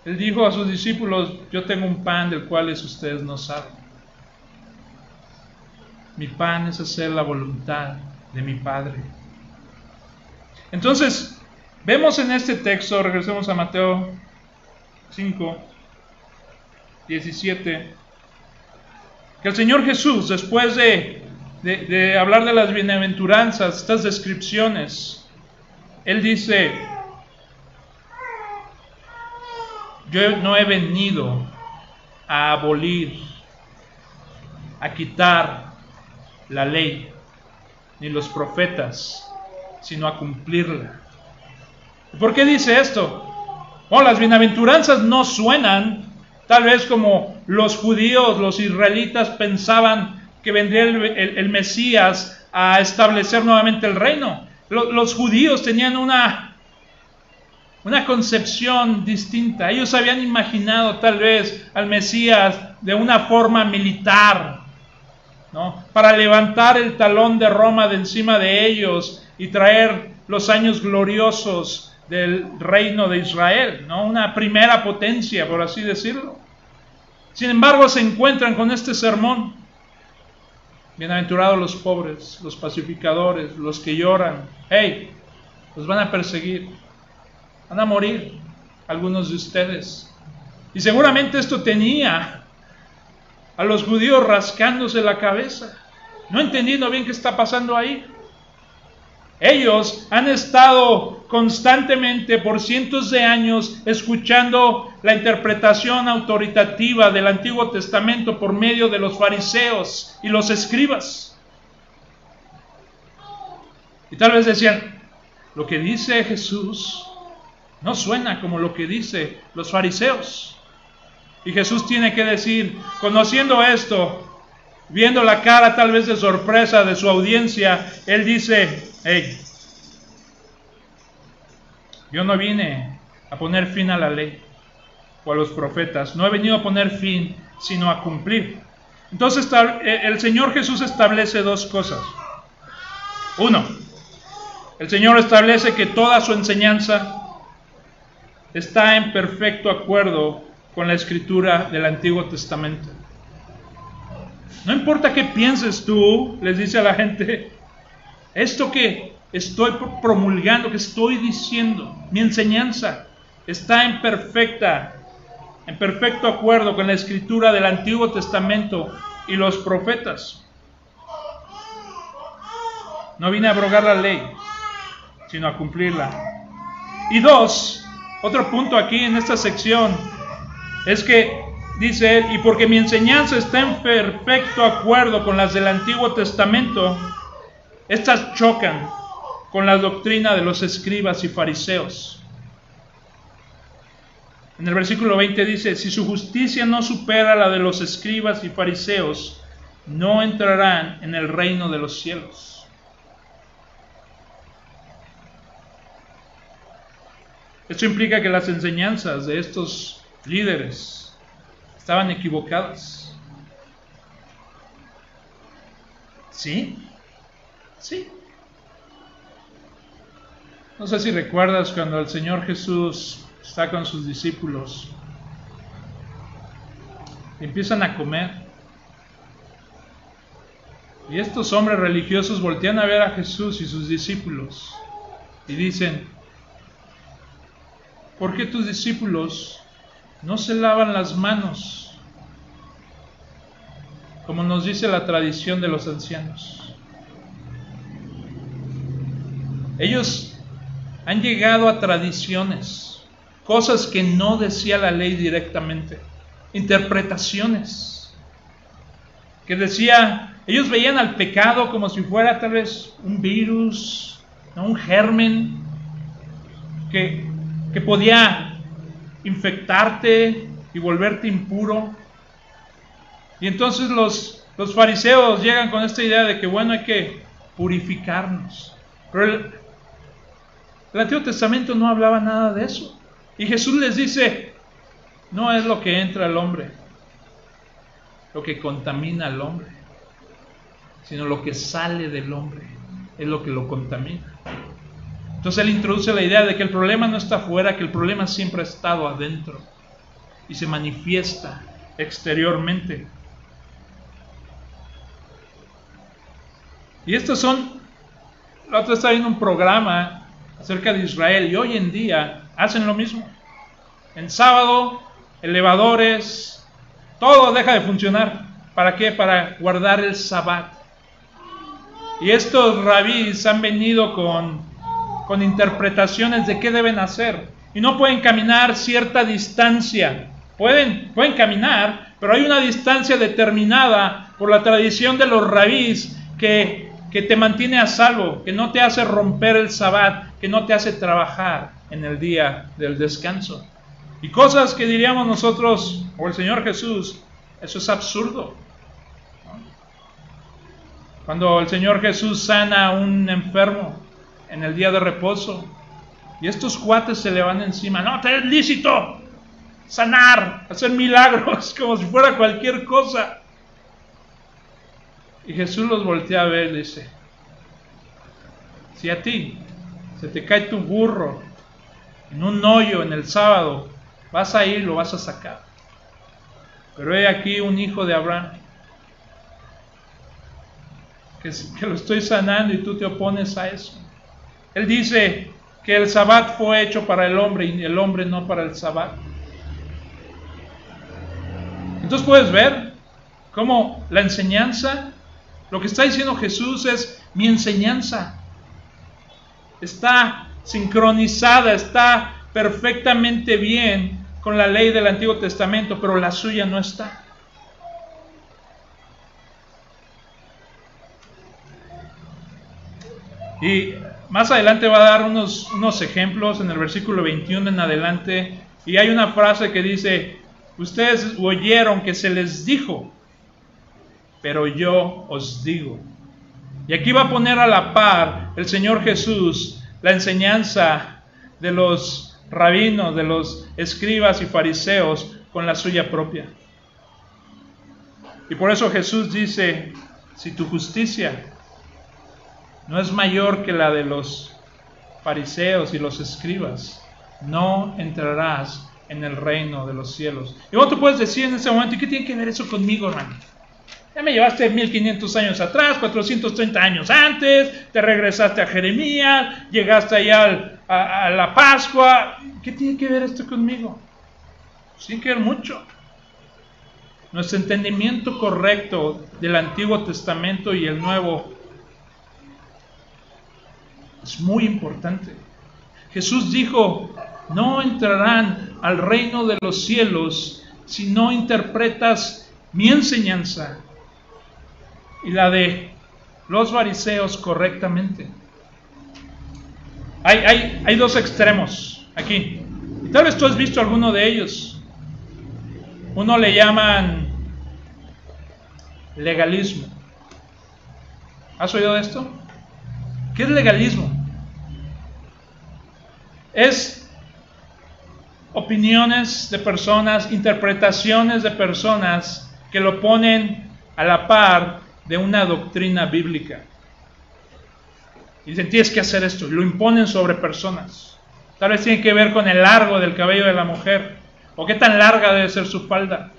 [SPEAKER 1] Él dijo a sus discípulos, yo tengo un pan del cual ustedes no saben. Mi pan es hacer la voluntad de mi Padre. Entonces, vemos en este texto, regresemos a Mateo 5, 17, que el Señor Jesús, después de, de hablar de las bienaventuranzas, estas descripciones, Él dice, yo no he venido a abolir, a quitar la ley, ni los profetas, sino a cumplirla. ¿Por qué dice esto? Bueno, las bienaventuranzas no suenan tal vez como los judíos, los israelitas pensaban que vendría el, Mesías a establecer nuevamente el reino. Los, los judíos tenían una, una concepción distinta. Ellos habían imaginado tal vez al Mesías de una forma militar, ¿no? para levantar el talón de Roma de encima de ellos y traer los años gloriosos del reino de Israel, ¿no? Una primera potencia, por así decirlo. Sin embargo, se encuentran con este sermón. Bienaventurados los pobres, los pacificadores, los que lloran. Hey, los van a perseguir. Van a morir algunos de ustedes. Y seguramente esto tenía a los judíos rascándose la cabeza, no entendiendo bien qué está pasando ahí. Ellos han estado constantemente por cientos de años escuchando la interpretación autoritativa del Antiguo Testamento por medio de los fariseos y los escribas. Y tal vez decían, lo que dice Jesús no suena como lo que dice los fariseos. Y Jesús tiene que decir, conociendo esto, viendo la cara tal vez de sorpresa de su audiencia, Él dice, hey, yo no vine a poner fin a la ley o a los profetas, no he venido a poner fin, sino a cumplir. Entonces eh, el Señor Jesús establece dos cosas. Uno, el Señor establece que toda su enseñanza está en perfecto acuerdo con la escritura del Antiguo Testamento. No importa qué pienses tú, les dice a la gente, esto que estoy promulgando, que estoy diciendo, mi enseñanza está en perfecta, en perfecto acuerdo con la escritura del Antiguo Testamento y los profetas. No vine a abrogar la ley, sino a cumplirla. Y dos, otro punto aquí en esta sección es que dice él, y porque mi enseñanza está en perfecto acuerdo con las del Antiguo Testamento, estas chocan con la doctrina de los escribas y fariseos. En el versículo 20 dice, si su justicia no supera la de los escribas y fariseos, no entrarán en el reino de los cielos. Esto implica que las enseñanzas de estos líderes estaban equivocadas. ¿Sí? Sí. No sé si recuerdas cuando el Señor Jesús está con sus discípulos. Empiezan a comer. Y estos hombres religiosos voltean a ver a Jesús y sus discípulos y dicen, ¿por qué tus discípulos no se lavan las manos? Como nos dice la tradición de los ancianos. Ellos han llegado a tradiciones cosas que no decía la ley directamente, interpretaciones, que decía, ellos veían al pecado como si fuera tal vez un virus, un germen, que, que podía infectarte y volverte impuro. Y entonces los, los fariseos llegan con esta idea de que, bueno, hay que purificarnos. Pero el Antiguo Testamento no hablaba nada de eso. Y Jesús les dice, no es lo que entra al hombre, lo que contamina al hombre, sino lo que sale del hombre, es lo que lo contamina. Entonces él introduce la idea de que el problema no está afuera, que el problema siempre ha estado adentro y se manifiesta exteriormente. Y estos son, la otra está viendo un programa acerca de Israel y hoy en día hacen lo mismo. En sábado, elevadores, todo deja de funcionar. ¿Para qué? Para guardar el sabbat. Y estos rabís han venido con, con interpretaciones de qué deben hacer. Y no pueden caminar cierta distancia. Pueden, pueden caminar, pero hay una distancia determinada por la tradición de los rabís que, que te mantiene a salvo, que no te hace romper el sabbat, que no te hace trabajar en el día del descanso. Y cosas que diríamos nosotros, o el Señor Jesús, eso es absurdo. Cuando el Señor Jesús sana a un enfermo en el día de reposo, y estos cuates se le van encima, no, te es lícito sanar, hacer milagros, como si fuera cualquier cosa. Y Jesús los voltea a ver y dice, si a ti se te cae tu burro en un hoyo en el sábado, vas a ir, lo vas a sacar. Pero hay aquí un hijo de Abraham que, que lo estoy sanando y tú te opones a eso. Él dice que el sabbat fue hecho para el hombre y el hombre no para el sabbat. Entonces puedes ver cómo la enseñanza, lo que está diciendo Jesús es mi enseñanza. Está sincronizada, está perfectamente bien con la ley del Antiguo Testamento, pero la suya no está. Y más adelante va a dar unos, unos ejemplos en el versículo 21 en adelante. Y hay una frase que dice, ustedes oyeron que se les dijo, pero yo os digo. Y aquí va a poner a la par el Señor Jesús la enseñanza de los rabinos, de los escribas y fariseos con la suya propia. Y por eso Jesús dice, si tu justicia no es mayor que la de los fariseos y los escribas, no entrarás en el reino de los cielos. Y vos tú puedes decir en ese momento, ¿y qué tiene que ver eso conmigo, hermano? Ya me llevaste 1500 años atrás, 430 años antes, te regresaste a Jeremías, llegaste allá a, la Pascua. ¿Qué tiene que ver esto conmigo? Sin que ver mucho. Nuestro entendimiento correcto del Antiguo Testamento y el Nuevo es muy importante. Jesús dijo, no entrarán al reino de los cielos si no interpretas mi enseñanza y la de los fariseos correctamente. Hay, hay, hay dos extremos aquí. Y tal vez tú has visto alguno de ellos. Uno le llaman legalismo. ¿Has oído de esto? ¿Qué es legalismo? Es opiniones de personas, interpretaciones de personas que lo ponen a la par de una doctrina bíblica. Y dicen, tienes que hacer esto, lo imponen sobre personas. Tal vez tiene que ver con el largo del cabello de la mujer, o qué tan larga debe ser su falda,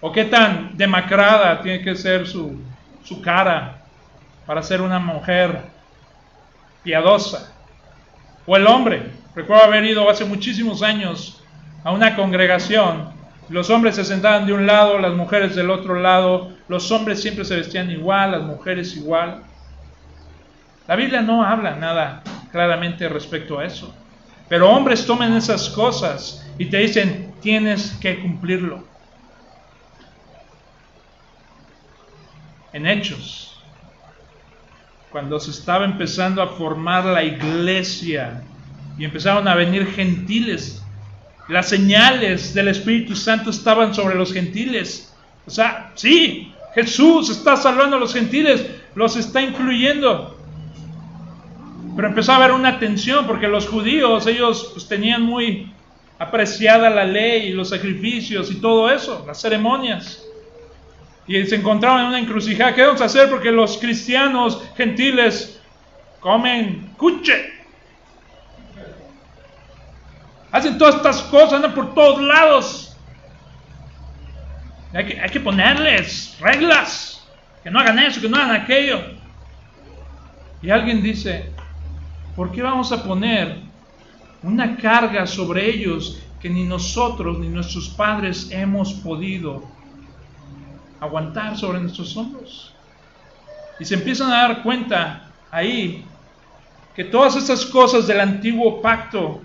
[SPEAKER 1] o qué tan demacrada tiene que ser su, su cara para ser una mujer piadosa. O el hombre. Recuerdo haber ido hace muchísimos años a una congregación. Los hombres se sentaban de un lado, las mujeres del otro lado. Los hombres siempre se vestían igual, las mujeres igual. La Biblia no habla nada claramente respecto a eso. Pero hombres toman esas cosas y te dicen, tienes que cumplirlo. En hechos, cuando se estaba empezando a formar la iglesia y empezaron a venir gentiles. Las señales del Espíritu Santo estaban sobre los gentiles. O sea, sí, Jesús está salvando a los gentiles, los está incluyendo. Pero empezó a haber una tensión porque los judíos, ellos pues, tenían muy apreciada la ley y los sacrificios y todo eso, las ceremonias y se encontraban en una encrucijada. ¿Qué vamos a hacer? Porque los cristianos gentiles comen cuche. Hacen todas estas cosas, andan por todos lados. Hay que, hay que ponerles reglas. Que no hagan eso, que no hagan aquello. Y alguien dice, ¿por qué vamos a poner una carga sobre ellos que ni nosotros ni nuestros padres hemos podido aguantar sobre nuestros hombros. Y se empiezan a dar cuenta ahí que todas estas cosas del antiguo pacto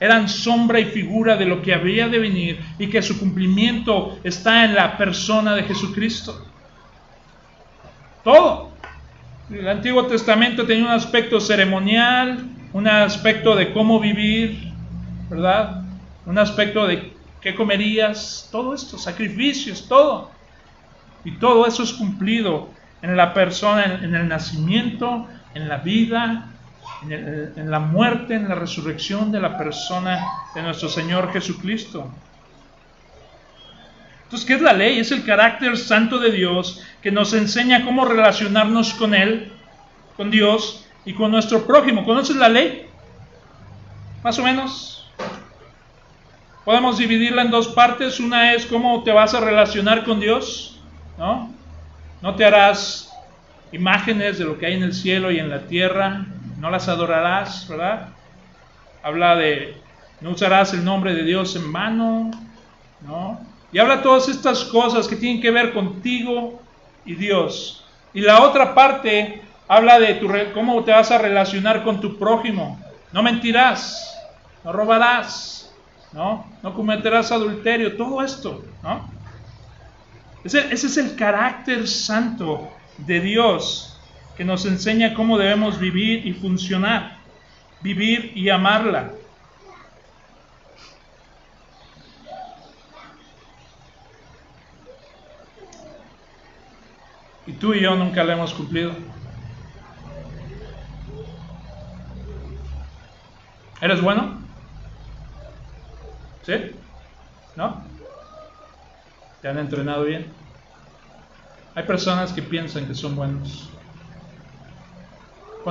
[SPEAKER 1] eran sombra y figura de lo que habría de venir y que su cumplimiento está en la persona de Jesucristo. Todo. El Antiguo Testamento tenía un aspecto ceremonial, un aspecto de cómo vivir, ¿verdad? Un aspecto de qué comerías, todo esto, sacrificios, todo. Y todo eso es cumplido en la persona, en, el nacimiento, en la vida, en, la muerte, en la resurrección de la persona de nuestro Señor Jesucristo. Entonces, ¿qué es la ley? Es el carácter santo de Dios que nos enseña cómo relacionarnos con Él, con Dios y con nuestro prójimo. ¿Conoces la ley? Más o menos. Podemos dividirla en dos partes. Una es cómo te vas a relacionar con Dios ¿no? No te harás imágenes de lo que hay en el cielo y en la tierra, no las adorarás, ¿verdad? Habla de, no usarás el nombre de Dios en vano, ¿no? Y habla todas estas cosas que tienen que ver contigo y Dios. Y la otra parte habla de tu, cómo te vas a relacionar con tu prójimo. No mentirás, no robarás, ¿no? No cometerás adulterio, todo esto, ¿no? Ese, es el carácter santo de Dios que nos enseña cómo debemos vivir y funcionar, vivir y amarla. Y tú y yo nunca la hemos cumplido. ¿Eres bueno? ¿Sí? ¿No? ¿Te han entrenado bien? Hay personas que piensan que son buenos.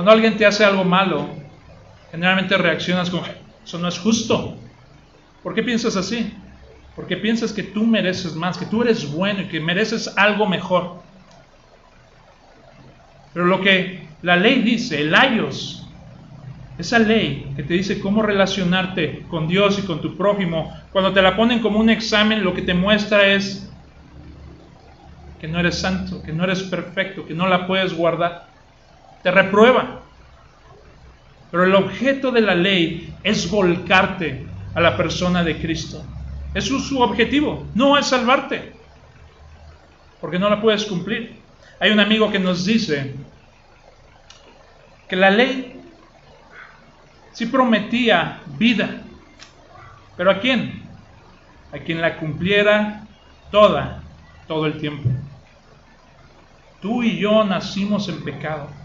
[SPEAKER 1] Cuando alguien te hace algo malo, generalmente reaccionas como, eso no es justo. ¿Por qué piensas así? Porque piensas que tú mereces más, que tú eres bueno y que mereces algo mejor. Pero lo que la ley dice, el ayos, esa ley que te dice cómo relacionarte con Dios y con tu prójimo, cuando te la ponen como un examen, lo que te muestra es que no eres santo, que no eres perfecto, que no la puedes guardar. Te reprueba. Pero el objeto de la ley es volcarte a la persona de Cristo. Es su objetivo, no es salvarte, porque no la puedes cumplir. Hay un amigo que nos dice que la ley sí prometía vida, pero ¿a quién? A quien la cumpliera toda, todo el tiempo. Tú y yo nacimos en pecado.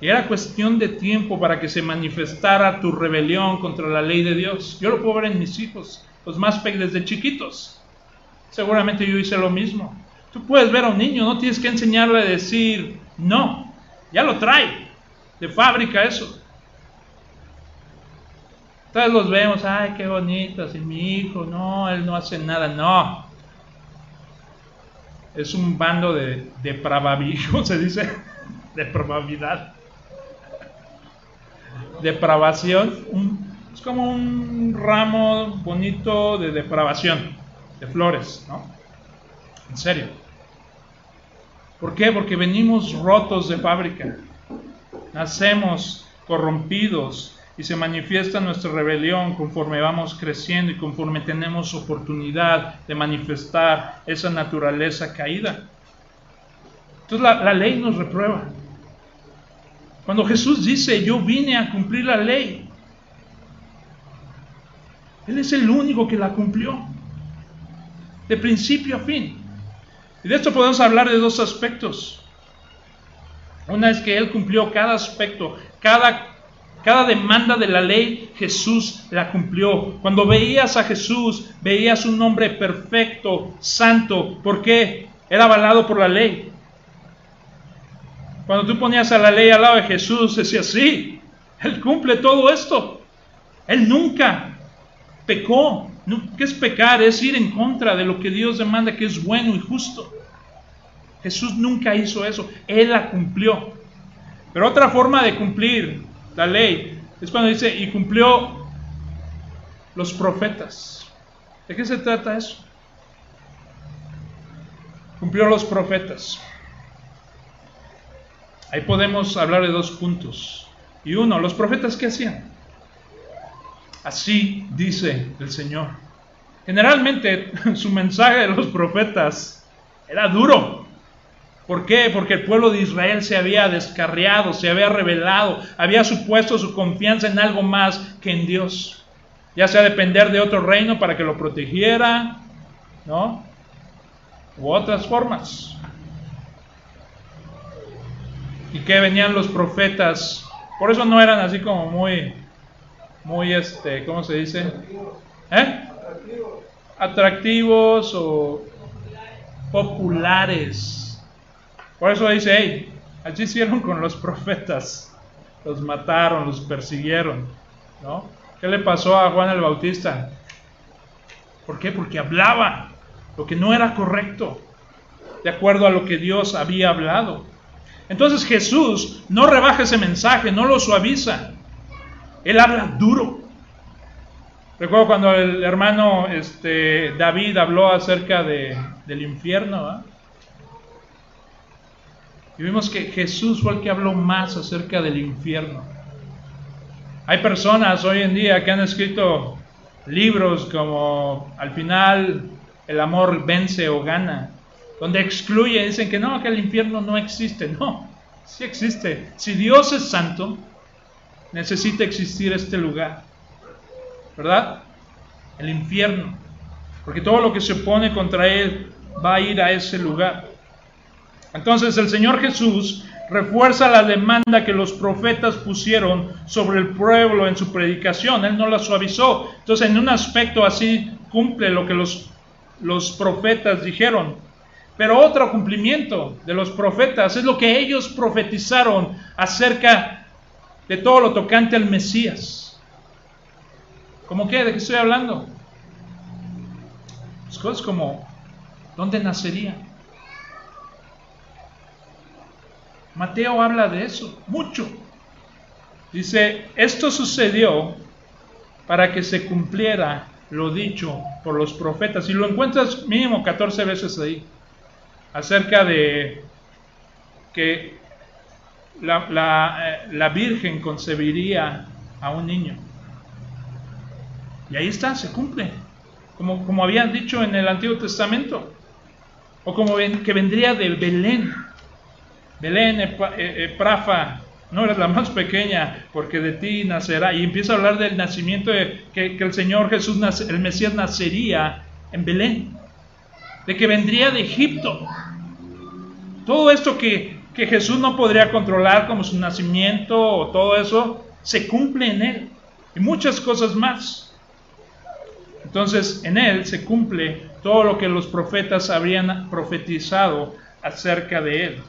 [SPEAKER 1] Era cuestión de tiempo para que se manifestara tu rebelión contra la ley de Dios. Yo lo puedo ver en mis hijos, los más pequeños desde chiquitos. Seguramente yo hice lo mismo. Tú puedes ver a un niño, no tienes que enseñarle a decir no. Ya lo trae de fábrica eso. Entonces los vemos, ay, qué bonito, y mi hijo, no, él no hace nada, no es un bando de depravavidad, ¿cómo se dice? Depravabilidad. Depravación. es como un ramo bonito de depravación, de flores, ¿no? En serio. ¿Por qué? Porque venimos rotos de fábrica. Nacemos corrompidos, y se manifiesta nuestra rebelión conforme vamos creciendo y conforme tenemos oportunidad de manifestar esa naturaleza caída. Entonces la, la, ley nos reprueba. Cuando Jesús dice, yo vine a cumplir la ley, Él es el único que la cumplió, de principio a fin. Y de esto podemos hablar de dos aspectos. Una es que Él cumplió cada aspecto, cada cada demanda de la ley Jesús la cumplió. Cuando veías a Jesús, veías un hombre perfecto, santo. ¿Por qué? Era avalado por la ley. Cuando tú ponías a la ley al lado de Jesús, decía, sí, Él cumple todo esto. Él nunca pecó. ¿Qué es pecar? Es ir en contra de lo que Dios demanda que es bueno y justo. Jesús nunca hizo eso. Él la cumplió. Pero otra forma de cumplir la ley, es cuando dice, y cumplió los profetas. ¿De qué se trata eso? Cumplió los profetas. Ahí podemos hablar de dos puntos. Y uno, los profetas qué hacían? Así dice el Señor. Generalmente su mensaje de los profetas era duro. ¿Por qué? Porque el pueblo de Israel se había descarriado, se había rebelado, había supuesto su confianza en algo más que en Dios. Ya sea depender de otro reino para que lo protegiera, ¿no? U otras formas. Y que venían los profetas. Por eso no eran así como muy, muy, este, ¿cómo se dice? ¿Eh? Atractivos o populares por eso dice, hey, así hicieron con los profetas. Los mataron, los persiguieron. ¿no? ¿Qué le pasó a Juan el Bautista? ¿Por qué? Porque hablaba lo que no era correcto, de acuerdo a lo que Dios había hablado. Entonces Jesús no rebaja ese mensaje, no lo suaviza. Él habla duro. Recuerdo cuando el hermano este, David habló acerca de, del infierno. ¿ah? Y vimos que Jesús fue el que habló más acerca del infierno. Hay personas hoy en día que han escrito libros como al final el amor vence o gana, donde excluye, dicen que no, que el infierno no existe. No, sí existe. Si Dios es santo, necesita existir este lugar. ¿Verdad? El infierno. Porque todo lo que se opone contra Él va a ir a ese lugar. Entonces el Señor Jesús refuerza la demanda que los profetas pusieron sobre el pueblo en su predicación. Él no la suavizó. Entonces en un aspecto así cumple lo que los, los profetas dijeron. Pero otro cumplimiento de los profetas es lo que ellos profetizaron acerca de todo lo tocante al Mesías. ¿Cómo qué? ¿De qué estoy hablando? Pues cosas como, ¿dónde nacería? Mateo habla de eso, mucho. Dice, esto sucedió para que se cumpliera lo dicho por los profetas. Y lo encuentras mínimo 14 veces ahí, acerca de que la, eh, Virgen concebiría a un niño. Y ahí está, se cumple, como, como habían dicho en el Antiguo Testamento, o como que vendría de Belén. Belén, Prafa, no eres la más pequeña, porque de ti nacerá. Y empieza a hablar del nacimiento de que, el Señor Jesús, el Mesías, nacería en Belén, de que vendría de Egipto. Todo esto que, que Jesús no podría controlar, como su nacimiento o todo eso, se cumple en Él. Y muchas cosas más. Entonces, en Él se cumple todo lo que los profetas habrían profetizado acerca de Él.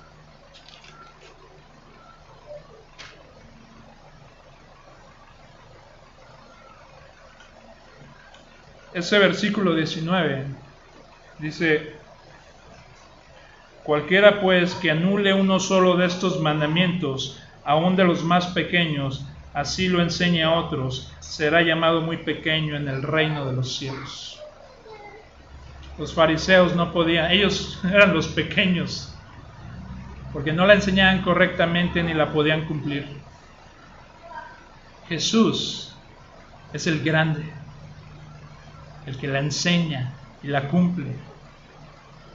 [SPEAKER 1] ese versículo 19 dice, cualquiera pues que anule uno solo de estos mandamientos, aun de los más pequeños, así lo enseñe a otros, será llamado muy pequeño en el reino de los cielos. Los fariseos no podían, ellos eran los pequeños, porque no la enseñaban correctamente ni la podían cumplir. Jesús es el grande el que la enseña y la cumple.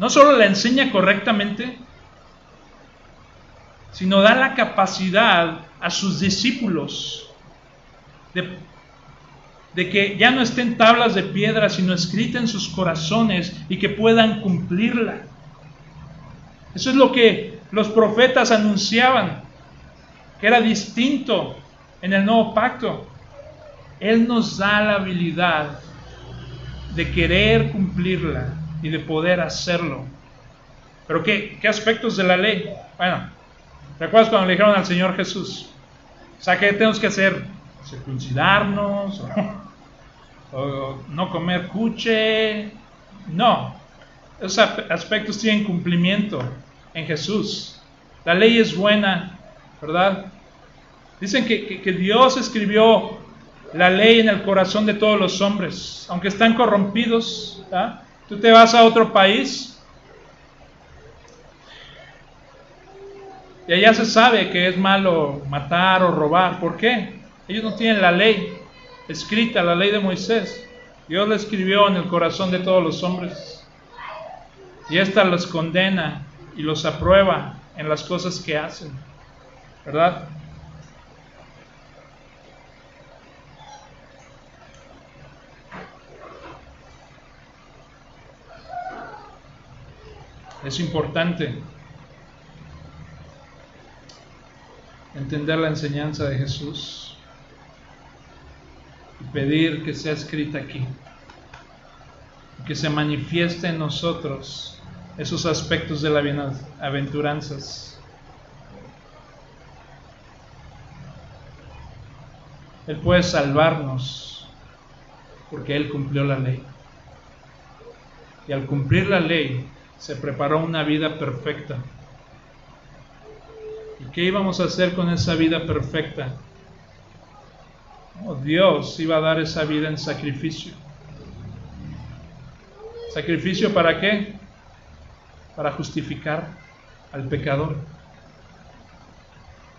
[SPEAKER 1] No solo la enseña correctamente, sino da la capacidad a sus discípulos de, que ya no estén tablas de piedra, sino escritas en sus corazones y que puedan cumplirla. Eso es lo que los profetas anunciaban, que era distinto en el nuevo pacto. Él nos da la habilidad de querer cumplirla y de poder hacerlo. Pero ¿qué, qué aspectos de la ley? Bueno, ¿recuerdas cuando le dijeron al Señor Jesús? O sea, ¿qué tenemos que hacer? ¿Circuncidarnos? O, no comer cuche? No. Esos aspectos tienen cumplimiento en Jesús. La ley es buena, ¿verdad? Dicen que, que Dios escribió la ley en el corazón de todos los hombres, aunque están corrompidos. Tú te vas a otro país y allá se sabe que es malo matar o robar. ¿Por qué? Ellos no tienen la ley escrita, la ley de Moisés. Dios la escribió en el corazón de todos los hombres. Y esta los condena y los aprueba en las cosas que hacen. ¿Verdad? Es importante entender la enseñanza de Jesús y pedir que sea escrita aquí, que se manifieste en nosotros esos aspectos de la bienaventuranzas. Él puede salvarnos porque Él cumplió la ley. Y al cumplir la ley, se preparó una vida perfecta. ¿Y qué íbamos a hacer con esa vida perfecta? Oh, Dios iba a dar esa vida en sacrificio. ¿Sacrificio para qué? Para justificar al pecador.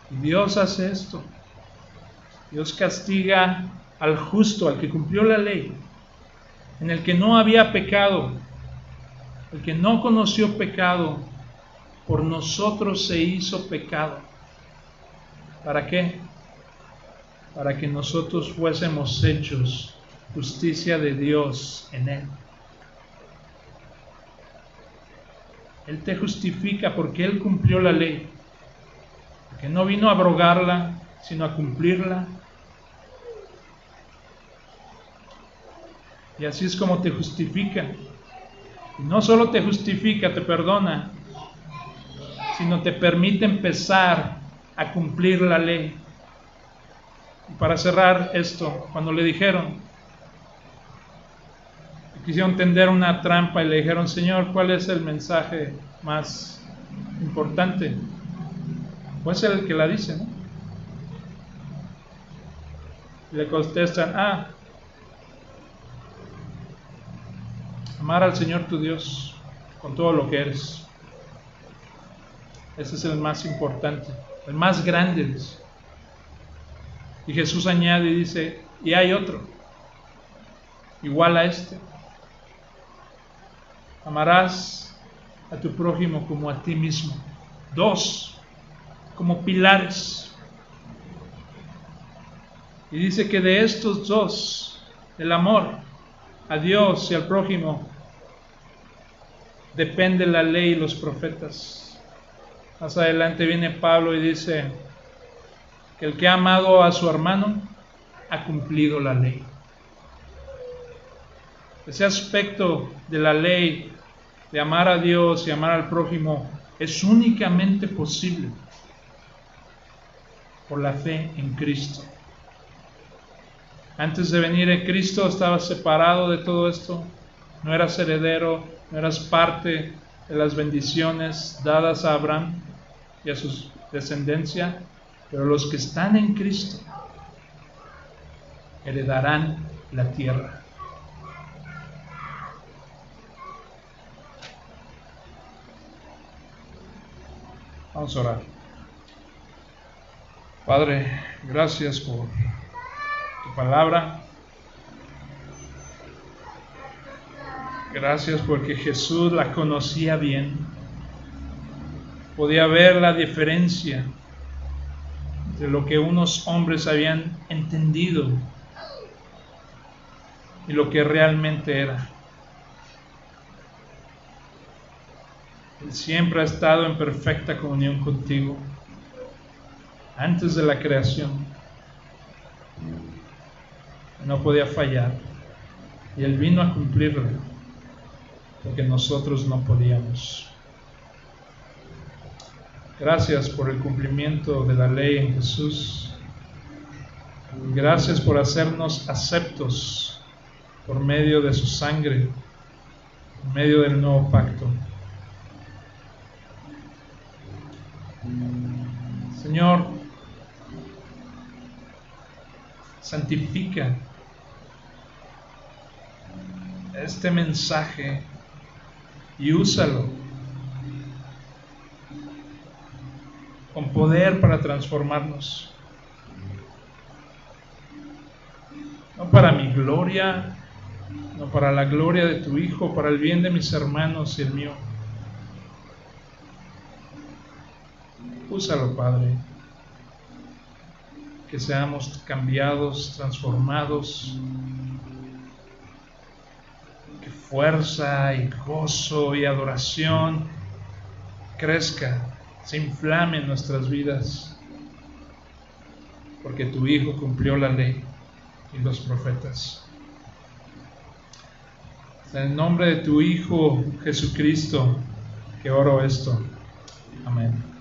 [SPEAKER 1] Y Dios hace esto. Dios castiga al justo, al que cumplió la ley, en el que no había pecado, el que no conoció pecado, por nosotros se hizo pecado. ¿Para qué? Para que nosotros fuésemos hechos justicia de Dios en él. Él te justifica porque Él cumplió la ley. Que no vino a abrogarla, sino a cumplirla. Y así es como te justifica. Y no solo te justifica, te perdona, sino te permite empezar a cumplir la ley. Y para cerrar esto, cuando le dijeron, quisieron tender una trampa y le dijeron, Señor, ¿cuál es el mensaje más importante? Pues el que la dice, ¿no? le contestan, ah, amar al Señor tu Dios con todo lo que eres. Ese es el más importante, el más grande. Y Jesús añade y dice, y hay otro, igual a este. Amarás a tu prójimo como a ti mismo. Dos, como pilares. Y dice que de estos dos, el amor a Dios y al prójimo, depende la ley y los profetas. Más adelante viene Pablo y dice que el que ha amado a su hermano ha cumplido la ley. Ese aspecto de la ley de amar a Dios y amar al prójimo es únicamente posible por la fe en Cristo. Antes de venir en Cristo estabas separado de todo esto, no eras heredero, eras parte de las bendiciones dadas a Abraham y a su descendencia, pero los que están en Cristo heredarán la tierra. Vamos a orar. Padre, gracias por tu palabra. Gracias porque Jesús la conocía bien. Podía ver la diferencia de lo que unos hombres habían entendido y lo que realmente era. Él siempre ha estado en perfecta comunión contigo antes de la creación. No podía fallar. Y Él vino a cumplirlo porque nosotros no podíamos. Gracias por el cumplimiento de la ley en Jesús. Gracias por hacernos aceptos por medio de su sangre, por medio del nuevo pacto. Señor, santifica este mensaje y úsalo con poder para transformarnos. No para mi gloria, no para la gloria de tu Hijo, para el bien de mis hermanos y el mío. Úsalo, Padre. Que seamos cambiados, transformados. Que fuerza y gozo y adoración crezca, se inflame en nuestras vidas. Porque tu Hijo cumplió la ley y los profetas. En el nombre de tu Hijo Jesucristo, que oro esto. Amén.